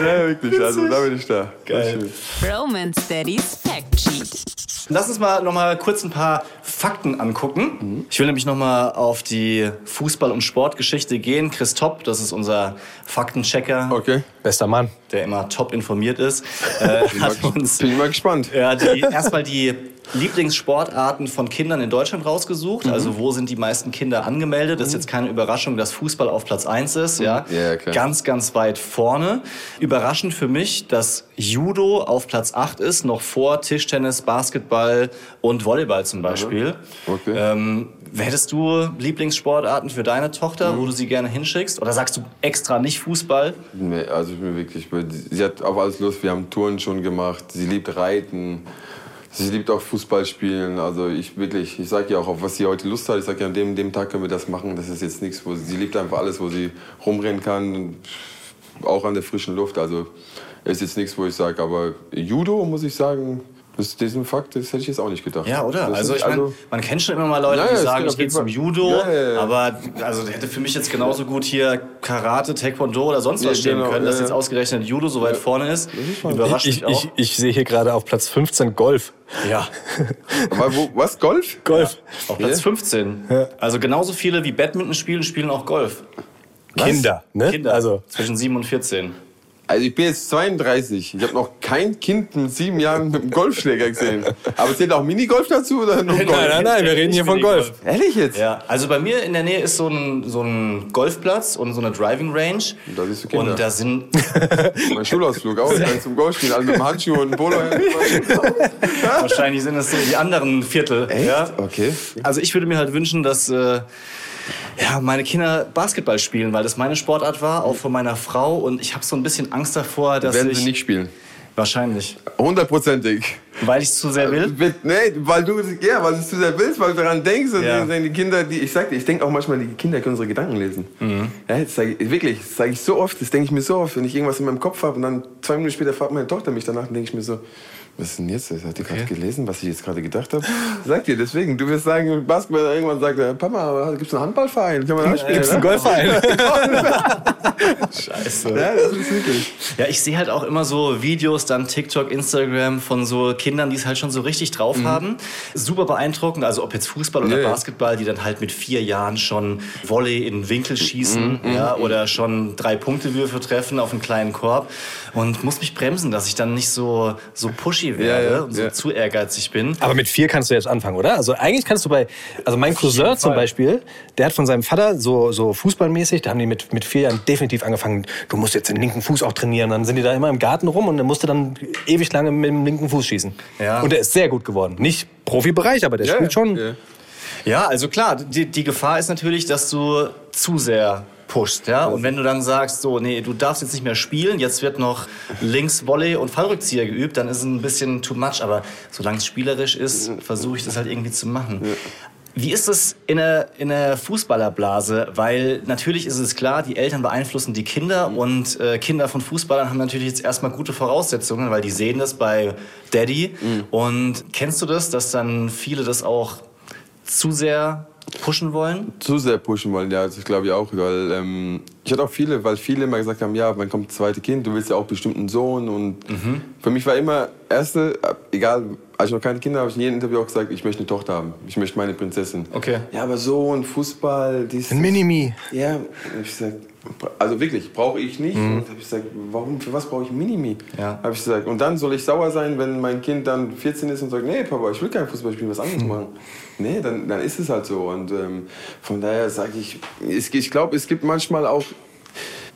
ja, wirklich, also da bin ich da. Geil. Roman Steadies Fact Sheet. Lass uns mal noch mal kurz ein paar Fakten angucken. Ich will nämlich noch mal auf die Fußball- und Sportgeschichte gehen. Chris Topp, das ist unser Faktenchecker, Okay, Bester Mann. der immer top informiert ist, [laughs] äh, hat uns bin ich mal gespannt. ja, die, erstmal die Lieblingssportarten von Kindern in Deutschland rausgesucht. Also wo sind die meisten Kinder angemeldet? Das ist jetzt keine Überraschung, dass Fußball auf Platz 1 ist. Ja, Ja, klar. Ganz, ganz weit vorne. Überraschend für mich, dass Judo auf Platz 8 ist, noch vor Tischtennis, Basketball und Volleyball zum Beispiel. Okay. Ähm, hättest du Lieblingssportarten für deine Tochter, wo du sie gerne hinschickst? Oder sagst du extra nicht Fußball? Nee, also ich bin wirklich, sie hat auf alles Lust. Wir haben Touren schon gemacht. Sie liebt Reiten. Sie liebt auch Fußball spielen. Also ich wirklich, ich sage ja auch, auf was sie heute Lust hat. Ich sage ja, an dem, dem Tag können wir das machen. Das ist jetzt nichts, wo sie, sie liebt einfach alles, wo sie rumrennen kann. Auch an der frischen Luft. Also ist jetzt nichts, wo ich sage, aber Judo muss ich sagen, Das, diesen Fakt, das hätte ich jetzt auch nicht gedacht. Ja, oder? Das Also ich meine, man kennt schon immer mal Leute, Ja, die es sagen, geht ich gehe zum. Judo, Ja, ja, ja. aber also hätte für mich jetzt genauso gut hier Karate, Taekwondo oder sonst was Ja, stehen genau, können, dass jetzt ausgerechnet Judo so weit vorne ist. Überrascht Ich, mich auch. ich, ich sehe hier gerade auf Platz 15 Golf. ja, [laughs] Aber wo, was, Golf? Golf. auf Platz Ja. 15. Also genauso viele wie Badminton spielen, spielen auch Golf. Kinder, ne? Kinder, Also, zwischen 7 und 14. Also ich bin jetzt 32. Ich habe noch kein Kind mit sieben Jahren mit einem Golfschläger gesehen. Aber zählt auch Minigolf dazu oder nur Golf? nein, nein, nein, wir reden hier von Golf. Ehrlich jetzt? Ja, also bei mir in der Nähe ist so ein, so ein Golfplatz und so eine Driving Range. Da siehst du Kinder. Und da sind [laughs] Mein Schulausflug auch. Dann zum Golfspielen. Alle mit dem Handschuh und einem Polo. [laughs] wahrscheinlich sind es so die anderen Viertel. Ja? Okay. Also ich würde mir halt wünschen, dass äh, ja, meine Kinder Basketball spielen, weil das meine Sportart war, auch von meiner Frau. Und ich habe so ein bisschen Angst davor, dass Werden ich... sie nicht spielen. Wahrscheinlich. Hundertprozentig. Weil ich es zu sehr will? Wird- Nee, weil du, ja, weil du zu sehr willst, weil du daran denkst und Ja. die, die Kinder, die, ich sag dir, ich denke auch manchmal, die Kinder können unsere Gedanken lesen. Mhm. Ja, das sag ich, wirklich, das sage ich so oft, das denke ich mir so oft, wenn ich irgendwas in meinem Kopf habe und dann zwei Minuten später fragt meine Tochter mich danach, dann denke ich mir so, was ist denn jetzt? Hat die gerade gelesen, was ich jetzt gerade gedacht habe? [laughs] Sag dir, deswegen, du wirst sagen, Basketball irgendwann sagt er, Papa, gibt's einen Handballverein? Kann man da spielen? gibt's einen ne? Golfverein? [laughs] Scheiße. Ja, das ist wirklich. Ja, ich sehe halt auch immer so Videos, dann TikTok, Instagram von so Kindern, die es halt schon so richtig drauf haben. Super beeindruckend, also ob jetzt Fußball oder ja. Basketball, die dann halt mit vier Jahren schon Volley in den Winkel schießen ja, oder schon drei Punktewürfe treffen auf einen kleinen Korb und muss mich bremsen, dass ich dann nicht so, so pushy werde Ja, ja, und so ja. zu ehrgeizig bin. Aber mit vier kannst du jetzt anfangen, oder? Also eigentlich kannst du bei, also mein Cousin zum. Beispiel, der hat von seinem Vater so, so fußballmäßig, da haben die mit, mit vier Jahren definitiv angefangen, du musst jetzt den linken Fuß auch trainieren. Dann sind die da immer im Garten rum und er musste dann ewig lange mit dem linken Fuß schießen. Ja. Und er ist sehr gut geworden. Nicht Profibereich, aber der spielt schon. ja. Ja, also klar, die, die Gefahr ist natürlich, dass du zu sehr pushst, ja. Und wenn du dann sagst, so, nee, du darfst jetzt nicht mehr spielen, jetzt wird noch links Volley und Fallrückzieher geübt, dann ist es ein bisschen too much. Aber solange es spielerisch ist, versuche ich das halt irgendwie zu machen. Wie ist es in der, in der Fußballerblase? Weil natürlich ist es klar, die Eltern beeinflussen die Kinder und äh, Kinder von Fußballern haben natürlich jetzt erstmal gute Voraussetzungen, weil die sehen das bei Daddy. Und kennst du das, dass dann viele das auch zu sehr pushen wollen? zu sehr pushen wollen, ja, das glaube ich auch, weil ähm, ich hatte auch viele, weil viele immer gesagt haben, ja, wann kommt das zweite Kind, du willst ja auch bestimmt einen Sohn und Mhm. für mich war immer erste, egal, als ich noch keine Kinder habe, habe ich in jedem Interview auch gesagt, ich möchte eine Tochter haben, ich möchte meine Prinzessin. Okay. Ja, aber Sohn, Fußball, dies, Ein Minimi. ja, hab ich gesagt, also wirklich, brauche ich nicht. Und habe ich gesagt, warum, für was brauche ich Minimi? Ja. Habe ich gesagt. Und dann soll ich sauer sein, wenn mein Kind dann 14 ist und sagt, nee, Papa, ich will kein Fußball spielen, was anderes machen. Nee, dann, dann ist es halt so. Und ähm, von daher sage ich, ich, ich glaube, es gibt manchmal auch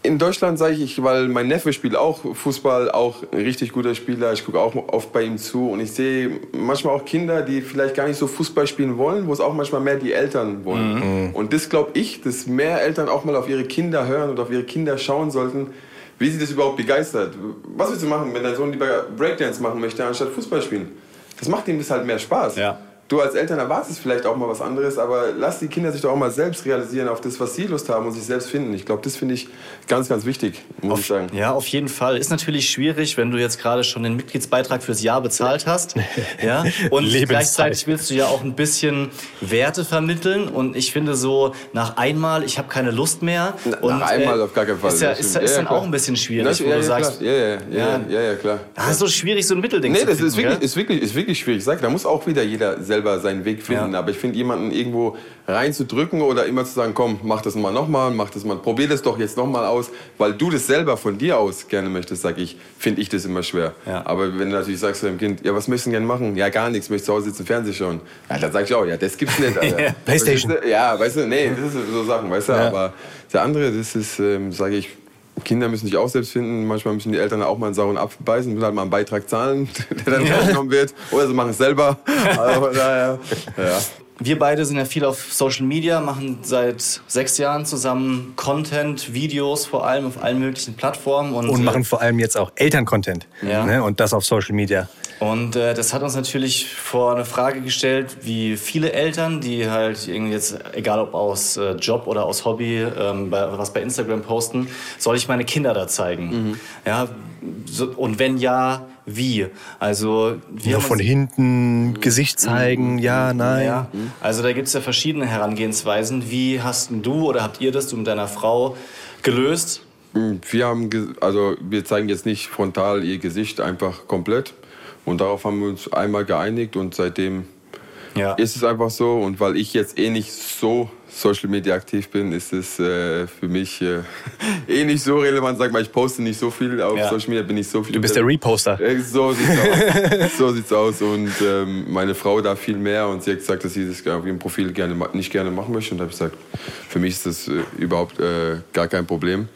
in Deutschland sage ich, weil mein Neffe spielt auch Fußball, auch ein richtig guter Spieler. Ich gucke auch oft bei ihm zu und ich sehe manchmal auch Kinder, die vielleicht gar nicht so Fußball spielen wollen, wo es auch manchmal mehr die Eltern wollen. Und das glaube ich, dass mehr Eltern auch mal auf ihre Kinder hören und auf ihre Kinder schauen sollten, wie sie das überhaupt begeistert. Was willst du machen, wenn dein Sohn lieber Breakdance machen möchte, anstatt Fußball spielen? Das macht ihm das halt mehr Spaß. Ja. Du als Eltern erwartest vielleicht auch mal was anderes, aber lass die Kinder sich doch auch mal selbst realisieren auf das, was sie Lust haben und sich selbst finden. Ich glaube, das finde ich ganz, ganz wichtig, muss ich sagen. Ja, auf jeden Fall. Ist natürlich schwierig, wenn du jetzt gerade schon den Mitgliedsbeitrag fürs Jahr bezahlt hast. [laughs] Ja? Und gleichzeitig willst du ja auch ein bisschen Werte vermitteln. Und ich finde so, nach einmal, ich habe keine Lust mehr. Na- und, nach einmal auf gar keinen Fall. Ist, ja, Das ist, stimmt. ist Ja, dann ja, auch ein bisschen schwierig, Das- wo ja, du ja, sagst, klar. Ja, ja, ja, ja, ja, klar. ah, ist so schwierig, so ein Mittelding Nee, zu das finden. ist wirklich, ist, wirklich, ist wirklich schwierig. Sag, da muss auch wieder jeder selber seinen Weg finden. Ja. Aber ich finde, jemanden irgendwo reinzudrücken oder immer zu sagen, komm, mach das mal nochmal, mach das mal, probier das doch jetzt nochmal aus, weil du das selber von dir aus gerne möchtest, sag ich, finde ich das immer schwer. Ja. Aber wenn du natürlich sagst zu deinem Kind, ja, was möchtest du denn gerne machen? Ja, gar nichts, möchte zu Hause sitzen, Fernsehen schauen. Ja, dann sag ich auch, ja, das gibt's nicht. [laughs] Playstation. Ja, weißt du, nee, das ist so Sachen, weißt du, aber der andere, das ist, ähm, sage ich, Kinder müssen sich auch selbst finden. Manchmal müssen die Eltern auch mal einen sauren Apfel beißen, müssen halt mal einen Beitrag zahlen, [laughs] der dann aufgenommen wird. Oder sie machen es selber. [laughs] Also daher, ja. Wir beide sind ja viel auf Social Media, machen seit sechs Jahren zusammen Content, Videos vor allem auf allen möglichen Plattformen. Und, Und äh, machen vor allem jetzt auch Elterncontent. Ja. Ne? Und das auf Social Media. Und äh, das hat uns natürlich vor eine Frage gestellt, wie viele Eltern, die halt irgendwie jetzt, egal ob aus äh, Job oder aus Hobby, ähm, bei, was bei Instagram posten, soll ich meine Kinder da zeigen? Ja, So, und wenn ja, wie? Also wir Ja, haben von hinten, Gesicht zeigen, ja, nein. ja, also da gibt es ja verschiedene Herangehensweisen. Wie hast denn du oder habt ihr das du mit deiner Frau gelöst? Wir haben, also wir zeigen jetzt nicht frontal ihr Gesicht einfach komplett. Und darauf haben wir uns einmal geeinigt und seitdem Ja. ist es einfach so. Und weil ich jetzt eh nicht so Social Media aktiv bin, ist es äh, für mich äh, [laughs] eh nicht so relevant. Sag mal, ich poste nicht so viel auf Ja. Social Media, bin ich so viel. Du bist der Reposter. Äh, So sieht's aus. [laughs] so sieht's aus. Und ähm, meine Frau da viel mehr und sie hat gesagt, dass sie das auf ihrem Profil gerne, nicht gerne machen möchte. Und da habe ich gesagt, für mich ist das äh, überhaupt äh, gar kein Problem.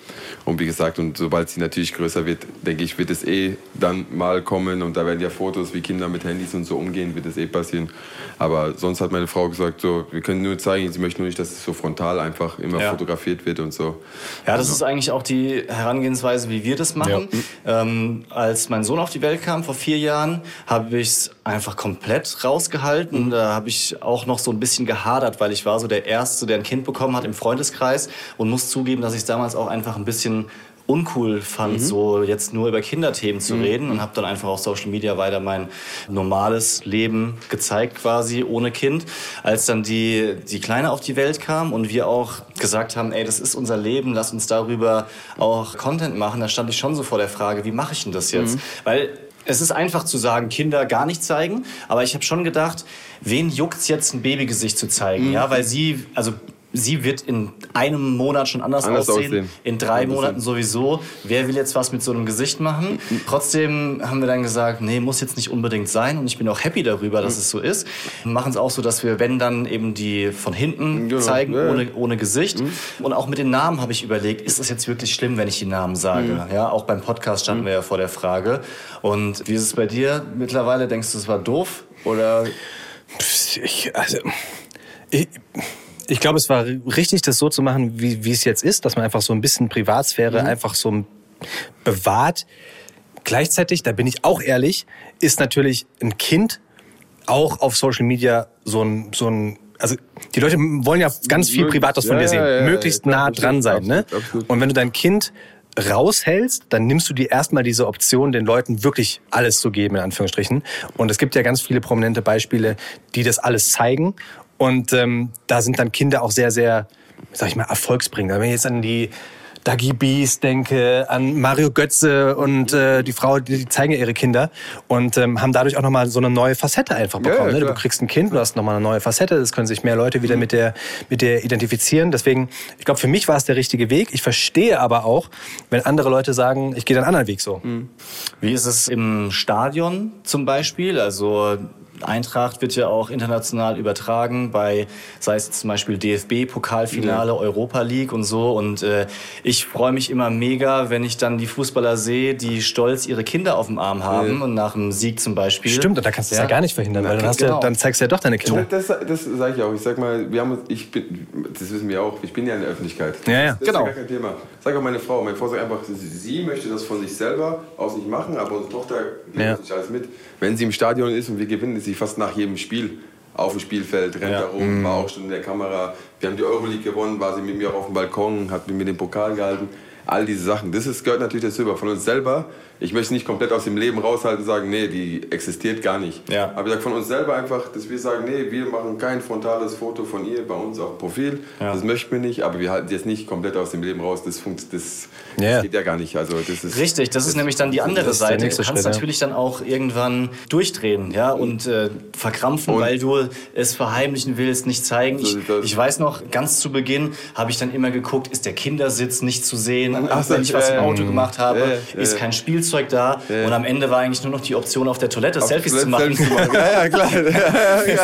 Und wie gesagt, und sobald sie natürlich größer wird, denke ich, wird es eh dann mal kommen. Und da werden ja Fotos, wie Kinder mit Handys und so umgehen, wird es eh passieren. Aber sonst hat meine Frau gesagt, so, wir können nur zeigen, sie möchte nur nicht, dass es so frontal einfach immer Ja. fotografiert wird und so. Ja, das ist eigentlich auch die Herangehensweise, wie wir das machen. Ähm, als mein Sohn auf die Welt kam vor vier Jahren, habe ich es einfach komplett rausgehalten. Da habe ich auch noch so ein bisschen gehadert, weil ich war so der Erste, der ein Kind bekommen hat im Freundeskreis und muss zugeben, dass ich es damals auch einfach ein bisschen uncool fand, so jetzt nur über Kinderthemen zu reden und habe dann einfach auf Social Media weiter mein normales Leben gezeigt quasi ohne Kind. Als dann die, die Kleine auf die Welt kam und wir auch gesagt haben, ey, das ist unser Leben, lass uns darüber auch Content machen, da stand ich schon so vor der Frage, wie mache ich denn das jetzt? Weil es ist einfach zu sagen, Kinder gar nicht zeigen, aber ich habe schon gedacht, wen juckt's jetzt ein Babygesicht zu zeigen? Ja, weil sie, also sie wird in einem Monat schon anders, Anders aussehen, aussehen. in drei 100%. Monaten sowieso. Wer will jetzt was mit so einem Gesicht machen? Trotzdem haben wir dann gesagt, nee, muss jetzt nicht unbedingt sein. Und ich bin auch happy darüber, dass es so ist. Wir machen es auch so, dass wir, wenn dann eben die von hinten Genau, zeigen, ja, ohne, ohne Gesicht. Und auch mit den Namen habe ich überlegt, ist es jetzt wirklich schlimm, wenn ich die Namen sage? Ja, auch beim Podcast standen wir ja vor der Frage. Und wie ist es bei dir mittlerweile? Denkst du, es war doof? Oder Ich, also, ich, ich glaube, es war richtig, das so zu machen, wie, wie es jetzt ist, dass man einfach so ein bisschen Privatsphäre einfach so bewahrt. Gleichzeitig, da bin ich auch ehrlich, ist natürlich ein Kind auch auf Social Media so ein, so ein also die Leute wollen ja ganz viel Möglichst- Privates von dir sehen, ja, ja, möglichst ja, nah dran sein. Ne? absolut, absolut. Und wenn du dein Kind raushältst, dann nimmst du dir erstmal diese Option, den Leuten wirklich alles zu geben, in Anführungsstrichen. Und es gibt ja ganz viele prominente Beispiele, die das alles zeigen. Und ähm, da sind dann Kinder auch sehr, sehr, sag ich mal, erfolgsbringend. Wenn ich jetzt an die Dagi Bees denke, an Mario Götze und äh, die Frau, die, die zeigen ja ihre Kinder und ähm, haben dadurch auch nochmal so eine neue Facette einfach bekommen. ja, ne? Du kriegst ein Kind, du hast nochmal eine neue Facette, das können sich mehr Leute wieder mit der, mit der identifizieren. Deswegen, ich glaube, für mich war es der richtige Weg. Ich verstehe aber auch, wenn andere Leute sagen, ich gehe den anderen Weg so. Wie ist es im Stadion zum Beispiel? Also Eintracht wird ja auch international übertragen bei, sei es zum Beispiel DFB, Pokalfinale, Europa League und so. Und äh, ich freue mich immer mega, wenn ich dann die Fußballer sehe, die stolz ihre Kinder auf dem Arm haben und nach dem Sieg zum Beispiel. Stimmt, und da kannst du es ja. gar nicht verhindern, weil dann, genau. ja- dann zeigst du ja doch deine Kinder. Das, das sage ich auch. Ich sag mal, wir haben uns, ich bin, das wissen wir auch, ich bin ja in der Öffentlichkeit. Ja, ja. Das ist Genau. ja gar kein Thema. Sag auch meine Frau. Meine Frau sagt einfach, sie, möchte das von sich selber aus nicht machen, aber unsere Tochter nimmt Ja. das nicht alles mit. Wenn sie im Stadion ist und wir gewinnen, ist sie fast nach jedem Spiel auf dem Spielfeld, rennt Ja. da rum, war auch schon in der Kamera. Wir haben die Euroleague gewonnen, war sie mit mir auch auf dem Balkon, hat mit mir den Pokal gehalten. All diese Sachen, das ist, gehört natürlich dazu, aber von uns selber. Ich möchte nicht komplett aus dem Leben raushalten und sagen, nee, die existiert gar nicht. Ja. Aber ich sage von uns selber einfach, dass wir sagen, nee, wir machen kein frontales Foto von ihr bei uns auf dem Profil. Ja. Das möchten wir nicht, aber wir halten sie jetzt nicht komplett aus dem Leben raus. Das, funkt, das, Ja. das geht ja gar nicht. Also das ist Richtig, das ist nämlich dann die andere das Seite. Du kannst Schritt, ja. natürlich dann auch irgendwann durchdrehen ja, und äh, verkrampfen, Und- weil du es verheimlichen willst, nicht zeigen. So Ich, das. weiß noch, ganz zu Beginn habe ich dann immer geguckt, ist der Kindersitz nicht zu sehen, Ach wenn ich was im ja, Auto ja. gemacht habe, Ja, ja, ist ja. kein Spielzeug da Ja. und am Ende war eigentlich nur noch die Option auf der Toilette Selfies zu machen. Selfies zu machen. [laughs] Ja, ja, klar.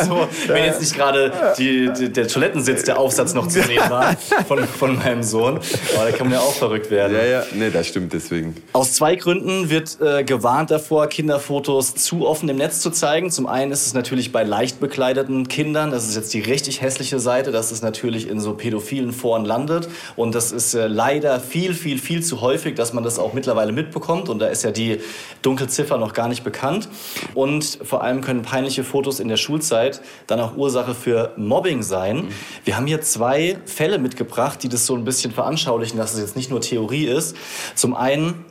so, wenn jetzt nicht gerade die, die, der Toilettensitz, der Aufsatz noch zu sehen war von, von meinem Sohn. Aber da kann man ja auch verrückt werden. Ja, ja, nee, das stimmt deswegen. Aus zwei Gründen wird äh, gewarnt davor, Kinderfotos zu offen im Netz zu zeigen. Zum einen ist es natürlich bei leicht bekleideten Kindern, das ist jetzt die richtig hässliche Seite, dass es natürlich in so pädophilen Foren landet. Und das ist äh, leider viel, viel, viel zu häufig, dass man das auch mittlerweile mitbekommt. Und da ist ja die Dunkelziffer noch gar nicht bekannt. Und vor allem können peinliche Fotos in der Schulzeit dann auch Ursache für Mobbing sein. Wir haben hier zwei Fälle mitgebracht, die das so ein bisschen veranschaulichen, dass es jetzt nicht nur Theorie ist. Zum einen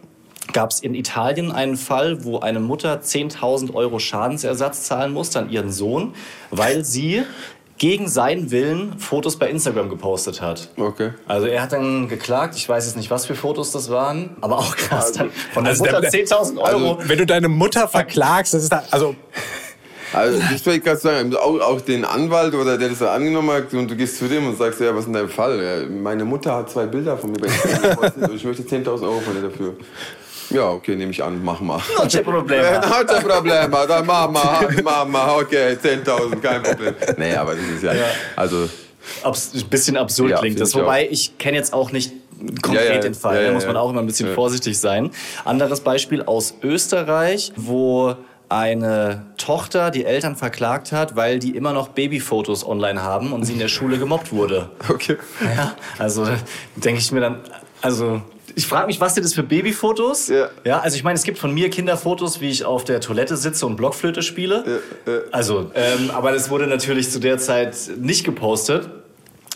gab es in Italien einen Fall, wo eine Mutter 10.000 Euro Schadensersatz zahlen musste an ihren Sohn, weil sie gegen seinen Willen Fotos bei Instagram gepostet hat. Okay. Also er hat dann geklagt, ich weiß jetzt nicht, was für Fotos das waren, aber auch krass. Dann von der Also Mutter der- 10.000 Euro. Wenn du deine Mutter verklagst, das ist da, also Also, das will ich gerade sagen, auch, auch den Anwalt oder der das da angenommen hat und du gehst zu dem und sagst, ja, was ist denn dein Fall? Ja, meine Mutter hat zwei Bilder von mir bei Instagram gepostet und ich möchte 10.000 Euro von ihr dafür. Ja, okay, nehme ich an, mach mal. Non c'è problema. Not a problema, dann mach mal, mach mal, okay, 10.000, kein Problem. Nee, aber das ist ja, also, Abs ein bisschen absurd Ja, klingt das. Wobei ich kenne jetzt auch nicht konkret Ja, ja, den Fall. ja, da ja, muss man ja. auch immer ein bisschen Ja. vorsichtig sein. Anderes Beispiel aus Österreich, wo eine Tochter die Eltern verklagt hat, weil die immer noch Babyfotos online haben und sie in der Schule gemobbt wurde. [laughs] okay. Ja, also denke ich mir dann, also ich frage mich, was sind das für Babyfotos? Ja. ja also ich meine, es gibt von mir Kinderfotos, wie ich auf der Toilette sitze und Blockflöte spiele. Also, ähm, aber das wurde natürlich zu der Zeit nicht gepostet.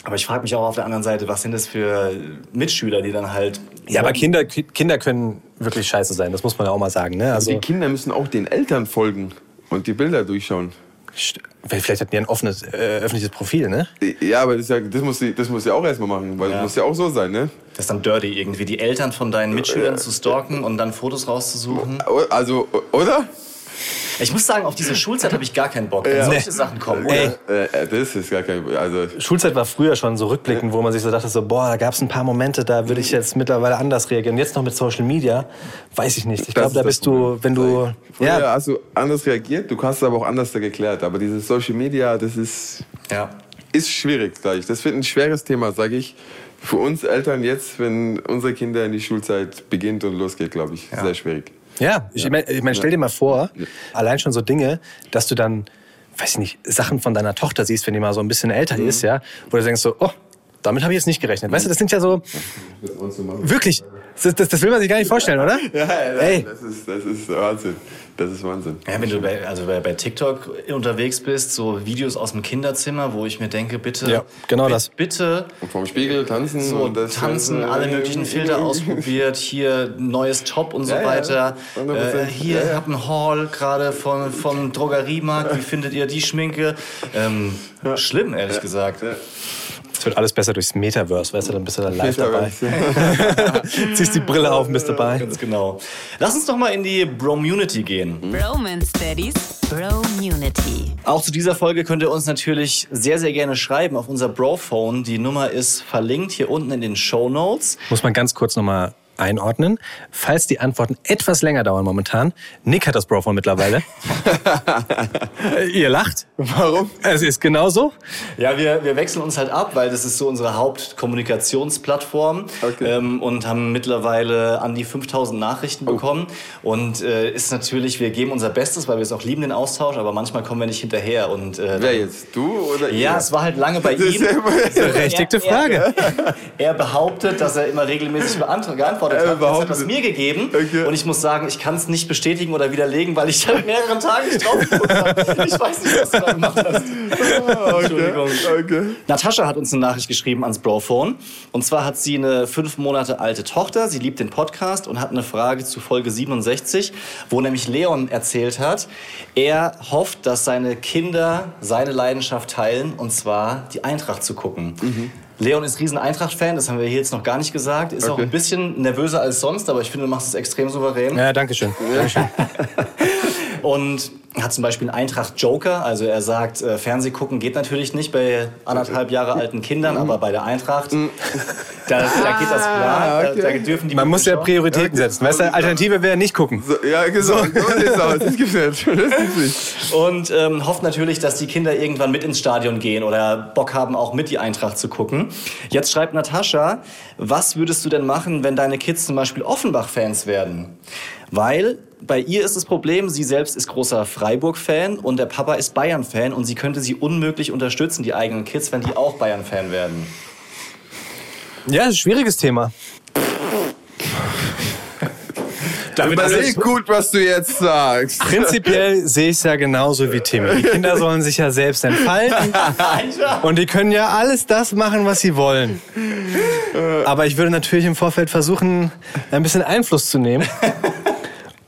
Aber ich frage mich auch auf der anderen Seite, was sind das für Mitschüler, die dann halt. Ja, aber Kinder, Kinder können wirklich scheiße sein, das muss man ja auch mal sagen. Ne? Also, Die Kinder müssen auch den Eltern folgen und die Bilder durchschauen. St- vielleicht hatten die ein offenes, äh, öffentliches Profil, ne? Ja, aber das, ja, das, muss, sie, das muss sie auch erstmal machen, weil Ja. das muss ja auch so sein, ne? Das ist dann dirty irgendwie, die Eltern von deinen Mitschülern zu stalken und dann Fotos rauszusuchen. Also, oder? Ich muss sagen, auf diese Schulzeit habe ich gar keinen Bock, wenn solche Sachen kommen. Oder? Ey. Äh, äh, das ist gar kein. Also, Schulzeit war früher schon so rückblickend, wo man sich so dachte, so, boah, da gab es ein paar Momente, da würde ich jetzt mittlerweile anders reagieren. Jetzt noch mit Social Media, weiß ich nicht. Ich glaube, da bist du, wenn du, Früher ja, hast du anders reagiert, du hast es aber auch anders da geklärt. Aber dieses Social Media, das ist, Ja. ist schwierig, sage ich. Das wird ein schweres Thema, sage ich. Für uns Eltern jetzt, wenn unsere Kinder in die Schulzeit beginnt und losgeht, glaube ich, sehr schwierig. Ja, ich meine, ich mein, stell dir mal vor, allein schon so Dinge, dass du dann, weiß ich nicht, Sachen von deiner Tochter siehst, wenn die mal so ein bisschen älter Mhm. ist, ja, wo du denkst so, oh, damit habe ich jetzt nicht gerechnet. Weißt du, das sind ja so, wirklich, das, das, das will man sich gar nicht vorstellen, oder? Ey. Das ist, das ist Wahnsinn. Das ist Wahnsinn. Ja, wenn du bei, also bei, bei TikTok unterwegs bist, so Videos aus dem Kinderzimmer, wo ich mir denke, bitte, Ja, genau bi- das. bitte Und vom Spiegel tanzen so und das tanzen, Ganze- alle möglichen Filter [laughs] ausprobiert, hier neues Top und so Ja, ja, weiter. 100%. Äh, hier Ja, ja. hab einen Haul gerade von vom Drogeriemarkt. Wie findet ihr die Schminke? Ähm, Schlimm, ehrlich gesagt. Es wird alles besser durchs Metaverse, weißt du, dann bist du da live dabei. Metaverse. [laughs] Ziehst die Brille auf und bist dabei. Ganz genau. Lass uns doch mal in die Bromunity gehen. Bromance Daddies Bromunity. Auch zu dieser Folge könnt ihr uns natürlich sehr, sehr gerne schreiben auf unser Brophone. Die Nummer ist verlinkt hier unten in den Show Notes. Muss man ganz kurz nochmal einordnen. Falls die Antworten etwas länger dauern momentan, Nick hat das Brophone mittlerweile. [laughs] Ihr lacht. Warum? Es ist genauso. Ja, wir, wir wechseln uns halt ab, weil das ist so unsere Hauptkommunikationsplattform Okay. ähm, und haben mittlerweile an die 5000 Nachrichten bekommen. Und äh, ist natürlich, wir geben unser Bestes, weil wir es auch lieben, den Austausch, aber manchmal kommen wir nicht hinterher. Und, äh, Wer jetzt? Du oder ihr? Ja, es war halt lange bei Das ist ihm. ja immer- Berechtigte Er- Frage. Er, er behauptet, dass er immer regelmäßig beant- geantwortet Er hat. Das hat das mir gegeben. Okay. Und ich muss sagen, ich kann es nicht bestätigen oder widerlegen, weil ich seit mehreren Tagen nicht drauf habe. Ich weiß nicht, was du da gemacht hast. Entschuldigung. Okay. Natascha hat uns eine Nachricht geschrieben ans Brophone. Und zwar hat sie eine fünf Monate alte Tochter. Sie liebt den Podcast und hat eine Frage zu Folge 67, wo nämlich Leon erzählt hat, er hofft, dass seine Kinder seine Leidenschaft teilen, und zwar die Eintracht zu gucken. Leon ist riesen Eintracht-Fan, das haben wir hier jetzt noch gar nicht gesagt. Ist auch Okay. ein bisschen nervöser als sonst, aber ich finde, du machst es extrem souverän. Ja, danke schön. Dankeschön. [laughs] Und hat zum Beispiel einen Eintracht-Joker. Also er sagt, äh, Fernseh gucken geht natürlich nicht bei anderthalb Jahre alten Kindern, aber bei der Eintracht, [laughs] da, da geht das klar. okay. Da, da dürfen die Man muss ja schauen. Prioritäten setzen. Weißt du, Alternative wäre nicht gucken. So, ja, genau. So sieht's aus. Das gibt's nicht. Das gibt's nicht. Und ähm, hofft natürlich, dass die Kinder irgendwann mit ins Stadion gehen oder Bock haben, auch mit die Eintracht zu gucken. Jetzt schreibt Natascha, was würdest du denn machen, wenn deine Kids zum Beispiel Offenbach-Fans werden? Weil bei ihr ist das Problem, sie selbst ist großer Freiburg-Fan und der Papa ist Bayern-Fan und sie könnte sie unmöglich unterstützen, die eigenen Kids, wenn die auch Bayern-Fan werden. Ja, ist ein schwieriges Thema. Damit Überleg gut, was du jetzt sagst. prinzipiell sehe ich es ja genauso wie Timmy. Die Kinder sollen sich ja selbst entfalten. [laughs] Und die können ja alles das machen, was sie wollen. Aber ich würde natürlich im Vorfeld versuchen, ein bisschen Einfluss zu nehmen. [laughs]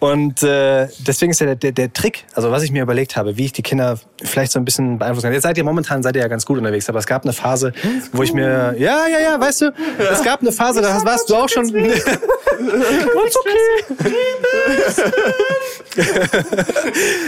Und äh, deswegen ist ja der, der, der Trick, also was ich mir überlegt habe, wie ich die Kinder vielleicht so ein bisschen beeinflussen kann. Jetzt seid ihr momentan seid ihr ja ganz gut unterwegs, aber es gab eine Phase, wo ich mir, ja, ja, ja, weißt du, es gab eine Phase, da warst du auch schon. [laughs]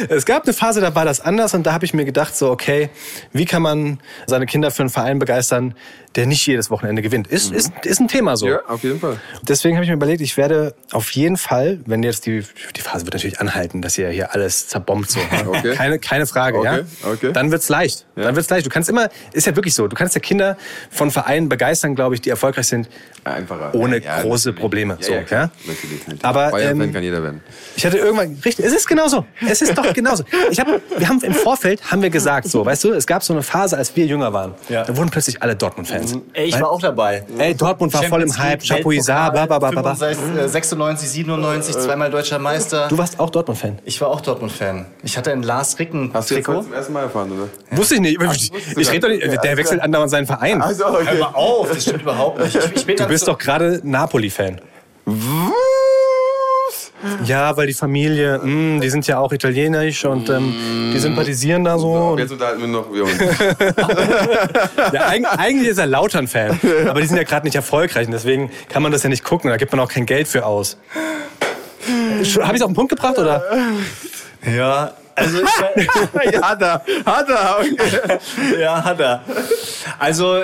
Es gab eine Phase, da war das anders und da habe ich mir gedacht, so, okay, wie kann man seine Kinder für einen Verein begeistern, der nicht jedes Wochenende gewinnt? Ist, ist, ist ein Thema so. Ja, auf jeden Fall. Deswegen habe ich mir überlegt, ich werde auf jeden Fall, wenn jetzt die, die Phase wird natürlich anhalten, dass ihr hier alles zerbombt, so. [laughs] Okay. Keine, keine Frage, Okay, ja. okay. Dann wird's leicht. Dann wird's leicht. Du kannst immer, ist ja wirklich so, du kannst ja Kinder von Vereinen begeistern, glaube ich, die erfolgreich sind, Einfacher. ohne Ja, ja, große natürlich. Probleme. Ja, so, ja, klar. ja? Aber, ähm, kann jeder werden. Ich hatte irgendwann, richtig, es ist genauso. Es ist doch [laughs] genauso. Ich hab, wir haben im Vorfeld, haben wir gesagt, so, weißt du, es gab so eine Phase, als wir jünger waren. Ja. Da wurden plötzlich alle Dortmund-Fans. Ey, ich war auch dabei. Ey, Dortmund war voll im Hype, Chapuisat, bla, bla, bla, bla, bla. 65, 96, 97, zweimal deutscher Meister. Du warst auch Dortmund-Fan. Ich war auch Dortmund-Fan. Ich hatte ein Lars Ricken Hast du jetzt zum ersten Mal erfahren, oder? Wusste ich nicht. Ich, du ich rede doch nicht. Ja, Der wechselt andauernd seinen Verein. Also, Hör okay. mal auf, das stimmt überhaupt nicht. Ich, ich bin Du bist doch gerade Napoli-Fan. Ja, weil die Familie, mh, die sind ja auch italienisch und ähm, die sympathisieren da so. So, jetzt unterhalten wir noch wir uns. [laughs] ja, eig eigentlich ist er Lautern-Fan, aber die sind ja gerade nicht erfolgreich und deswegen kann man das ja nicht gucken. Da gibt man auch kein Geld für aus. Habe ich es auf den Punkt gebracht oder? Ja, also ich, [laughs] ja, hat er. Hat er. Okay. [laughs] ja, hat er. Also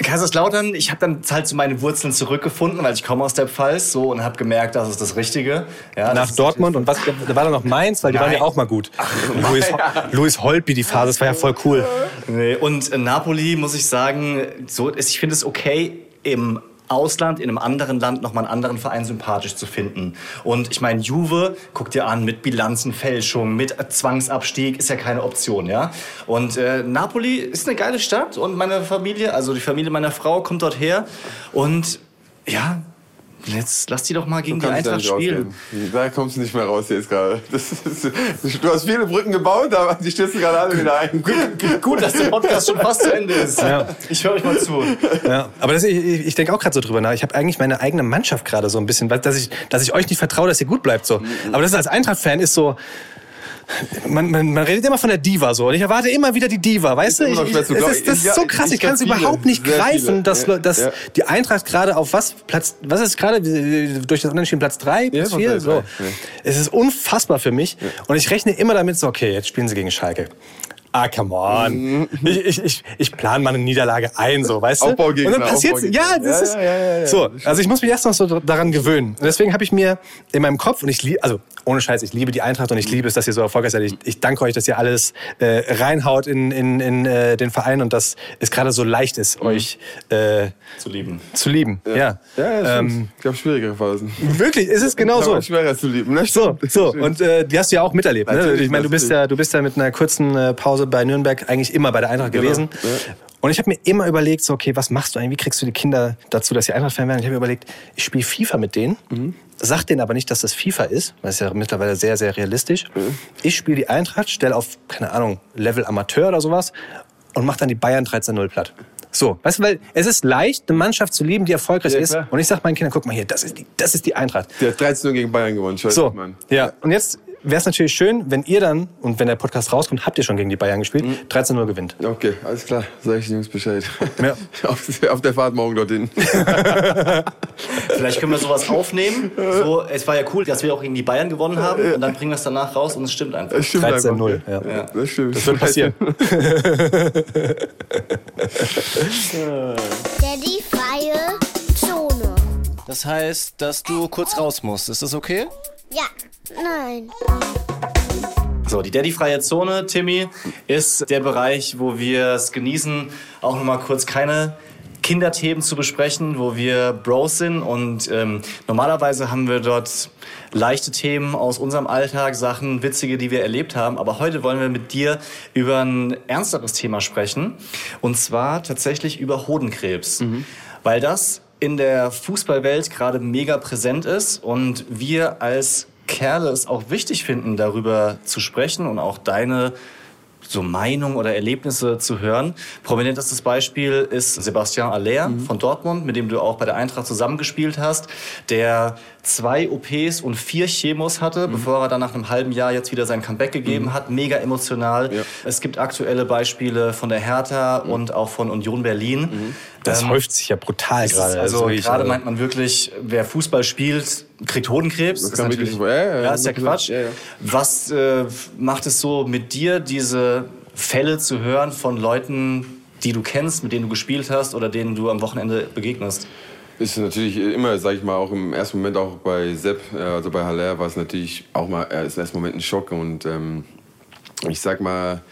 Kaiserslautern, ich habe dann halt zu meinen Wurzeln zurückgefunden, weil ich komme aus der Pfalz so und habe gemerkt, das ist das Richtige. Ja, Nach das Dortmund und was? Da war dann noch Mainz, weil die waren ja auch mal gut. Luis, Luis Holtby, die Phase, das war ja voll cool. Nee, und in Napoli muss ich sagen, so, ist- ich finde es okay, im Ausland, in einem anderen Land nochmal einen anderen Verein sympathisch zu finden. Und ich meine, Juve, guck dir an, mit Bilanzenfälschung, mit Zwangsabstieg, ist ja keine Option, ja. Und äh, Napoli ist eine geile Stadt und meine Familie, also die Familie meiner Frau kommt dort her. Und ja, jetzt lass die doch mal gegen die Eintracht spielen. rausgehen. Da kommst du nicht mehr raus jetzt gerade. Das ist- Du hast viele Brücken gebaut, aber die stürzen gerade alle wieder ein. Gut, dass der Podcast schon fast zu Ende ist. Ich höre euch mal zu. Ja, aber das, ich, ich ich denke auch gerade so drüber nach. Ich habe eigentlich meine eigene Mannschaft gerade so ein bisschen, weil- dass ich, dass ich euch nicht vertraue, dass ihr gut bleibt. So. Aber das als Eintracht-Fan ist so. Man, man, man redet immer von der Diva so und ich erwarte immer wieder die Diva, weißt du? Ich, ich, glauben. ist, das ist Ja, so krass, ich kann es überhaupt nicht greifen, dass, Ja, dass ja. die Eintracht gerade auf was Platz, was ist gerade durch das Unentschieden Platz drei, Platz von vier, Platz so. ja. Es ist unfassbar für mich und ich rechne immer damit so, okay, jetzt spielen sie gegen Schalke. Ah, come on. Ich, ich, ich, ich plane mal eine Niederlage ein, so, weißt du? Aufbaugegner, Und dann passiert ja, das Ja, ist ja, ja, ja, ja. so. Also ich muss mich erst noch so daran gewöhnen. Und deswegen habe ich mir in meinem Kopf und ich liebe, also ohne Scheiß, ich liebe die Eintracht und ich liebe es, dass ihr so erfolgreich seid. Ich, ich danke euch, dass ihr alles äh, reinhaut in, in, in äh, den Verein und dass es gerade so leicht ist, euch äh, Zu lieben. zu lieben. Ja. Ja. Ähm, ich habe schwierigere Phasen. wirklich, ist es genau [laughs] so. Schwerer zu lieben. Ne? So, so. [laughs] Und äh, die hast du ja auch miterlebt. Ne? Ich meine, du bist ja, du bist ja mit einer kurzen äh, Pause bei Nürnberg eigentlich immer bei der Eintracht Genau, gewesen. ja. Und ich habe mir immer überlegt, so, okay, was machst du eigentlich? Wie kriegst du die Kinder dazu, dass sie Eintracht-Fan werden? Ich habe mir überlegt, ich spiele FIFA mit denen, Mhm. sag denen aber nicht, dass das FIFA ist, weil es ja mittlerweile sehr, sehr realistisch. Mhm. Ich spiele die Eintracht, stelle auf, keine Ahnung, Level Amateur oder sowas und mach dann die Bayern 13-0 platt. So, weißt du, weil es ist leicht, eine Mannschaft zu lieben, die erfolgreich Ja, ist. Und ich sag meinen Kindern, guck mal hier, das ist die, das ist die Eintracht. Der hat 13 gegen Bayern gewonnen. Scheiße, So, Mann. ja. Und jetzt wäre es natürlich schön, wenn ihr dann, und wenn der Podcast rauskommt, habt ihr schon gegen die Bayern gespielt, Mhm. 13-0 gewinnt. Okay, alles klar. Sag ich den Jungs Bescheid. Ja. [laughs] auf, auf der Fahrt morgen dorthin. [laughs] Vielleicht können wir sowas aufnehmen. So, es war ja cool, dass wir auch gegen die Bayern gewonnen haben. Und dann bringen wir es danach raus und es stimmt einfach. Das stimmt 13-0, einfach. ja. Ja, das stimmt. Das wird passieren. [laughs] Daddy freie Zone. Das heißt, dass du kurz raus musst. Ist das okay? Ja, nein. So, die Daddy-freie Zone, Timmy, ist der Bereich, wo wir es genießen, auch nochmal kurz keine Kinderthemen zu besprechen, wo wir Bros sind und ähm, normalerweise haben wir dort leichte Themen aus unserem Alltag, Sachen, witzige, die wir erlebt haben. Aber heute wollen wir mit dir über ein ernsteres Thema sprechen und zwar tatsächlich über Hodenkrebs, weil das in der Fußballwelt gerade mega präsent ist und wir als Kerle es auch wichtig finden, darüber zu sprechen und auch deine so Meinungen oder Erlebnisse zu hören. Prominentestes Beispiel ist Sebastian Aller von Dortmund, mit dem du auch bei der Eintracht zusammengespielt hast, der zwei OPs und vier Chemos hatte, bevor er dann nach einem halben Jahr jetzt wieder sein Comeback gegeben hat. Mega emotional. Ja. Es gibt aktuelle Beispiele von der Hertha und auch von Union Berlin. Das Ähm, häuft sich ja brutal gerade. Also gerade also- meint man wirklich, wer Fußball spielt, kriegt Hodenkrebs. Das ist natürlich, wirklich- ja, ja, ist ja, Quatsch. ja, ja. Was äh, macht es so mit dir, diese Fälle zu hören von Leuten, die du kennst, mit denen du gespielt hast oder denen du am Wochenende begegnest? Ist natürlich immer, sag ich mal, auch im ersten Moment auch bei Sepp, äh, also bei Haller war es natürlich auch mal, äh, ist im ersten Moment ein Schock und ähm, ich sag mal,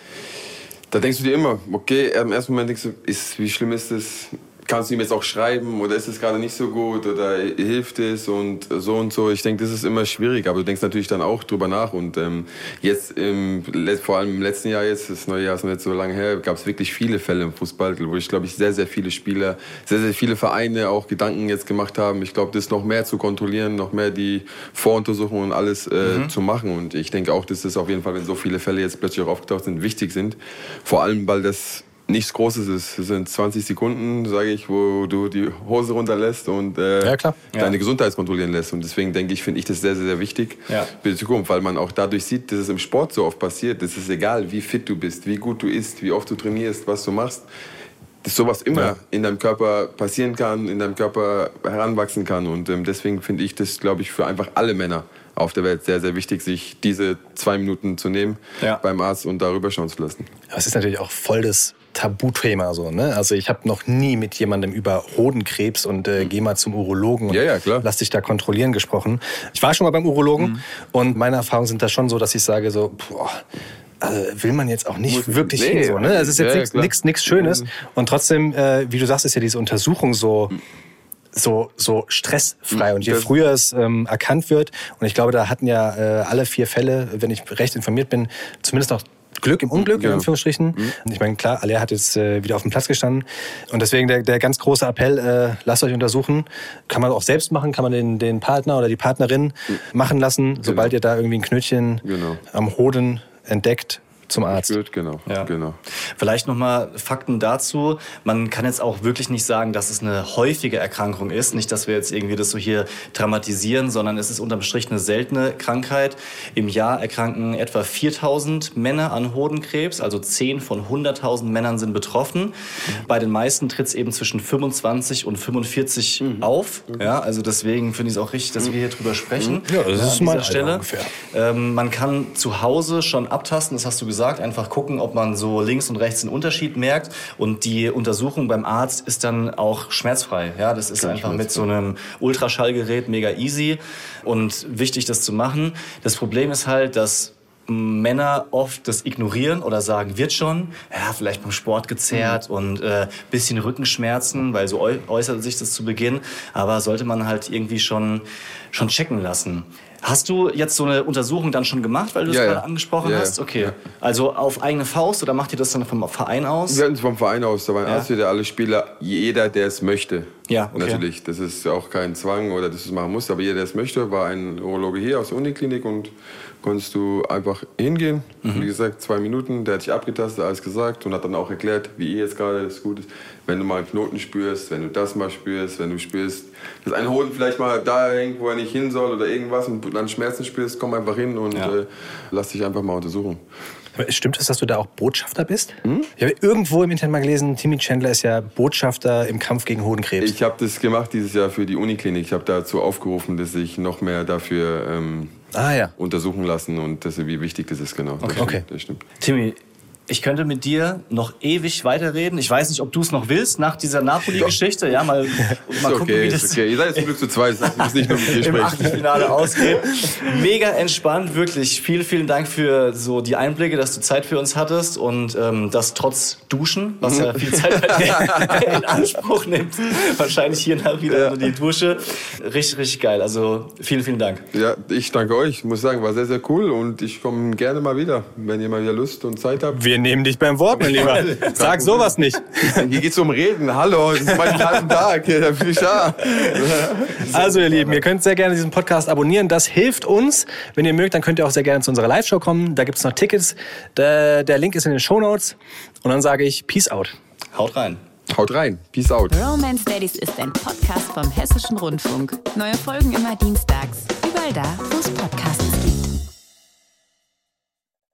da denkst du dir immer, okay, im ersten Moment denkst du, ist, wie schlimm ist es? Kannst du ihm jetzt auch schreiben oder ist es gerade nicht so gut oder hilft es und so und so. Ich denke, das ist immer schwierig, aber du denkst natürlich dann auch drüber nach und ähm, jetzt, im, vor allem im letzten Jahr jetzt, das neue Jahr ist noch nicht so lange her, gab es wirklich viele Fälle im Fußball, wo ich glaube ich sehr, sehr viele Spieler, sehr, sehr viele Vereine auch Gedanken jetzt gemacht haben. Ich glaube, das noch mehr zu kontrollieren, noch mehr die Voruntersuchungen und alles äh, zu machen und ich denke auch, dass das auf jeden Fall, wenn so viele Fälle jetzt plötzlich auch aufgetaucht sind, wichtig sind. Vor allem, weil das nichts Großes ist. Es sind 20 Sekunden, sage ich, wo du die Hose runterlässt und äh, Ja, deine Ja. Gesundheit kontrollieren lässt. Und deswegen denke ich, finde ich das sehr, sehr, sehr wichtig Ja. für die Zukunft, weil man auch dadurch sieht, dass es im Sport so oft passiert. Es ist egal, wie fit du bist, wie gut du isst, wie oft du trainierst, was du machst. Dass sowas immer Ja. in deinem Körper passieren kann, in deinem Körper heranwachsen kann. Und ähm, deswegen finde ich das, glaube ich, für einfach alle Männer auf der Welt sehr, sehr wichtig, sich diese zwei Minuten zu nehmen Ja. beim Arzt und darüber schauen zu lassen. Es ist natürlich auch voll das Tabuthema so, ne? Also ich habe noch nie mit jemandem über Hodenkrebs und äh, geh mal zum Urologen und Ja, ja, klar. lass dich da kontrollieren gesprochen. Ich war schon mal beim Urologen und meine Erfahrungen sind da schon so, dass ich sage so, boah, also will man jetzt auch nicht wirklich nee, hin so, ne? Es ist jetzt ja, nichts Schönes und trotzdem, äh, wie du sagst, ist ja diese Untersuchung so so, so stressfrei. Und je früher es ähm, erkannt wird, und ich glaube, da hatten ja äh, alle vier Fälle, wenn ich recht informiert bin, zumindest noch Glück im Unglück, in Genau. Anführungsstrichen. Ich meine, klar, Aller hat jetzt äh, wieder auf dem Platz gestanden. Und deswegen der, der ganz große Appell, äh, lasst euch untersuchen. Kann man auch selbst machen, kann man den, den Partner oder die Partnerin machen lassen, sobald ihr da irgendwie ein Knötchen Genau. am Hoden entdeckt, zum Arzt. Gut, genau. Ja. genau. Vielleicht nochmal Fakten dazu. Man kann jetzt auch wirklich nicht sagen, dass es eine häufige Erkrankung ist. Nicht, dass wir jetzt irgendwie das so hier dramatisieren, sondern es ist unterm Strich eine seltene Krankheit. Im Jahr erkranken etwa 4000 Männer an Hodenkrebs, also 10 von 100.000 Männern sind betroffen. Bei den meisten tritt es eben zwischen 25 und 45 auf. Ja, also deswegen finde ich es auch richtig, dass wir hier drüber sprechen. Ja, das ist an mein dieser Stelle. ungefähr. Ähm, man kann zu Hause schon abtasten, das hast du gesagt, einfach gucken, ob man so links und rechts einen Unterschied merkt. Und die Untersuchung beim Arzt ist dann auch schmerzfrei. Ja, das ist einfach mit so einem Ultraschallgerät mega easy und wichtig, das zu machen. Das Problem ist halt, dass Männer oft das ignorieren oder sagen, wird schon, ja, vielleicht beim Sport gezerrt und äh, bisschen Rückenschmerzen, weil so äu äußert sich das zu Beginn, aber sollte man halt irgendwie schon, schon checken lassen. Hast du jetzt so eine Untersuchung dann schon gemacht, weil du es Ja, ja. gerade angesprochen Ja, ja. hast? Okay. Ja. Also auf eigene Faust oder macht ihr das dann vom Verein aus? Wir hatten es vom Verein aus, da war ein Ja. Arzt, der alle Spieler, jeder, der es möchte. Ja, okay. Natürlich, das ist auch kein Zwang oder dass du es machen musst, aber jeder, der es möchte, war ein Urologe hier aus der Uniklinik und konntest du einfach hingehen. Mhm. Wie gesagt, zwei Minuten, der hat dich abgetastet, alles gesagt und hat dann auch erklärt, wie ihr jetzt gerade das gut ist. Wenn du mal einen Knoten spürst, wenn du das mal spürst, wenn du spürst, dass ein Hoden vielleicht mal da hängt, wo er nicht hin soll oder irgendwas und dann Schmerzen spürst, komm einfach hin und Ja. äh, lass dich einfach mal untersuchen. Stimmt es, dass du da auch Botschafter bist? Hm? Ich habe irgendwo im Internet mal gelesen, Timmy Chandler ist ja Botschafter im Kampf gegen Hodenkrebs. Ich habe das gemacht dieses Jahr für die Uniklinik. Ich habe dazu aufgerufen, dass sich noch mehr dafür ähm, ah ja. untersuchen lassen und dass, wie wichtig das ist, genau. Das Okay. stimmt, Das stimmt. Timmy, ich könnte mit dir noch ewig weiterreden. Ich weiß nicht, ob du es noch willst nach dieser Napoli-Geschichte. Ja, mal, [laughs] mal Ist gucken, okay, wie ist das okay. Ihr seid jetzt zum Glück zu zweit, das muss nicht nur mit dir im sprechen. Achtelfinale [laughs] ausgeht. Mega entspannt, wirklich. Vielen, vielen Dank für so die Einblicke, dass du Zeit für uns hattest und ähm, das trotz Duschen, was ja viel Zeit [laughs] in Anspruch nimmt. Wahrscheinlich hier nach wieder so die Dusche. Richtig, richtig geil. Also vielen, vielen Dank. Ja, ich danke euch. Ich muss sagen, war sehr, sehr cool und ich komme gerne mal wieder, wenn ihr mal wieder Lust und Zeit habt. Wir Wir nehmen dich beim Wort, mein Lieber. Sag sowas nicht. Hier geht's um Reden. Hallo, das ist mein halben Tag. Da bin ich da. Also, ihr Lieben, ihr könnt sehr gerne diesen Podcast abonnieren. Das hilft uns. Wenn ihr mögt, dann könnt ihr auch sehr gerne zu unserer Live-Show kommen. Da gibt's noch Tickets. Der, der Link ist in den Show Notes. Und dann sage ich Peace out. Haut rein. Haut rein. Peace out. Romance Daddies ist ein Podcast vom Hessischen Rundfunk. Neue Folgen immer dienstags.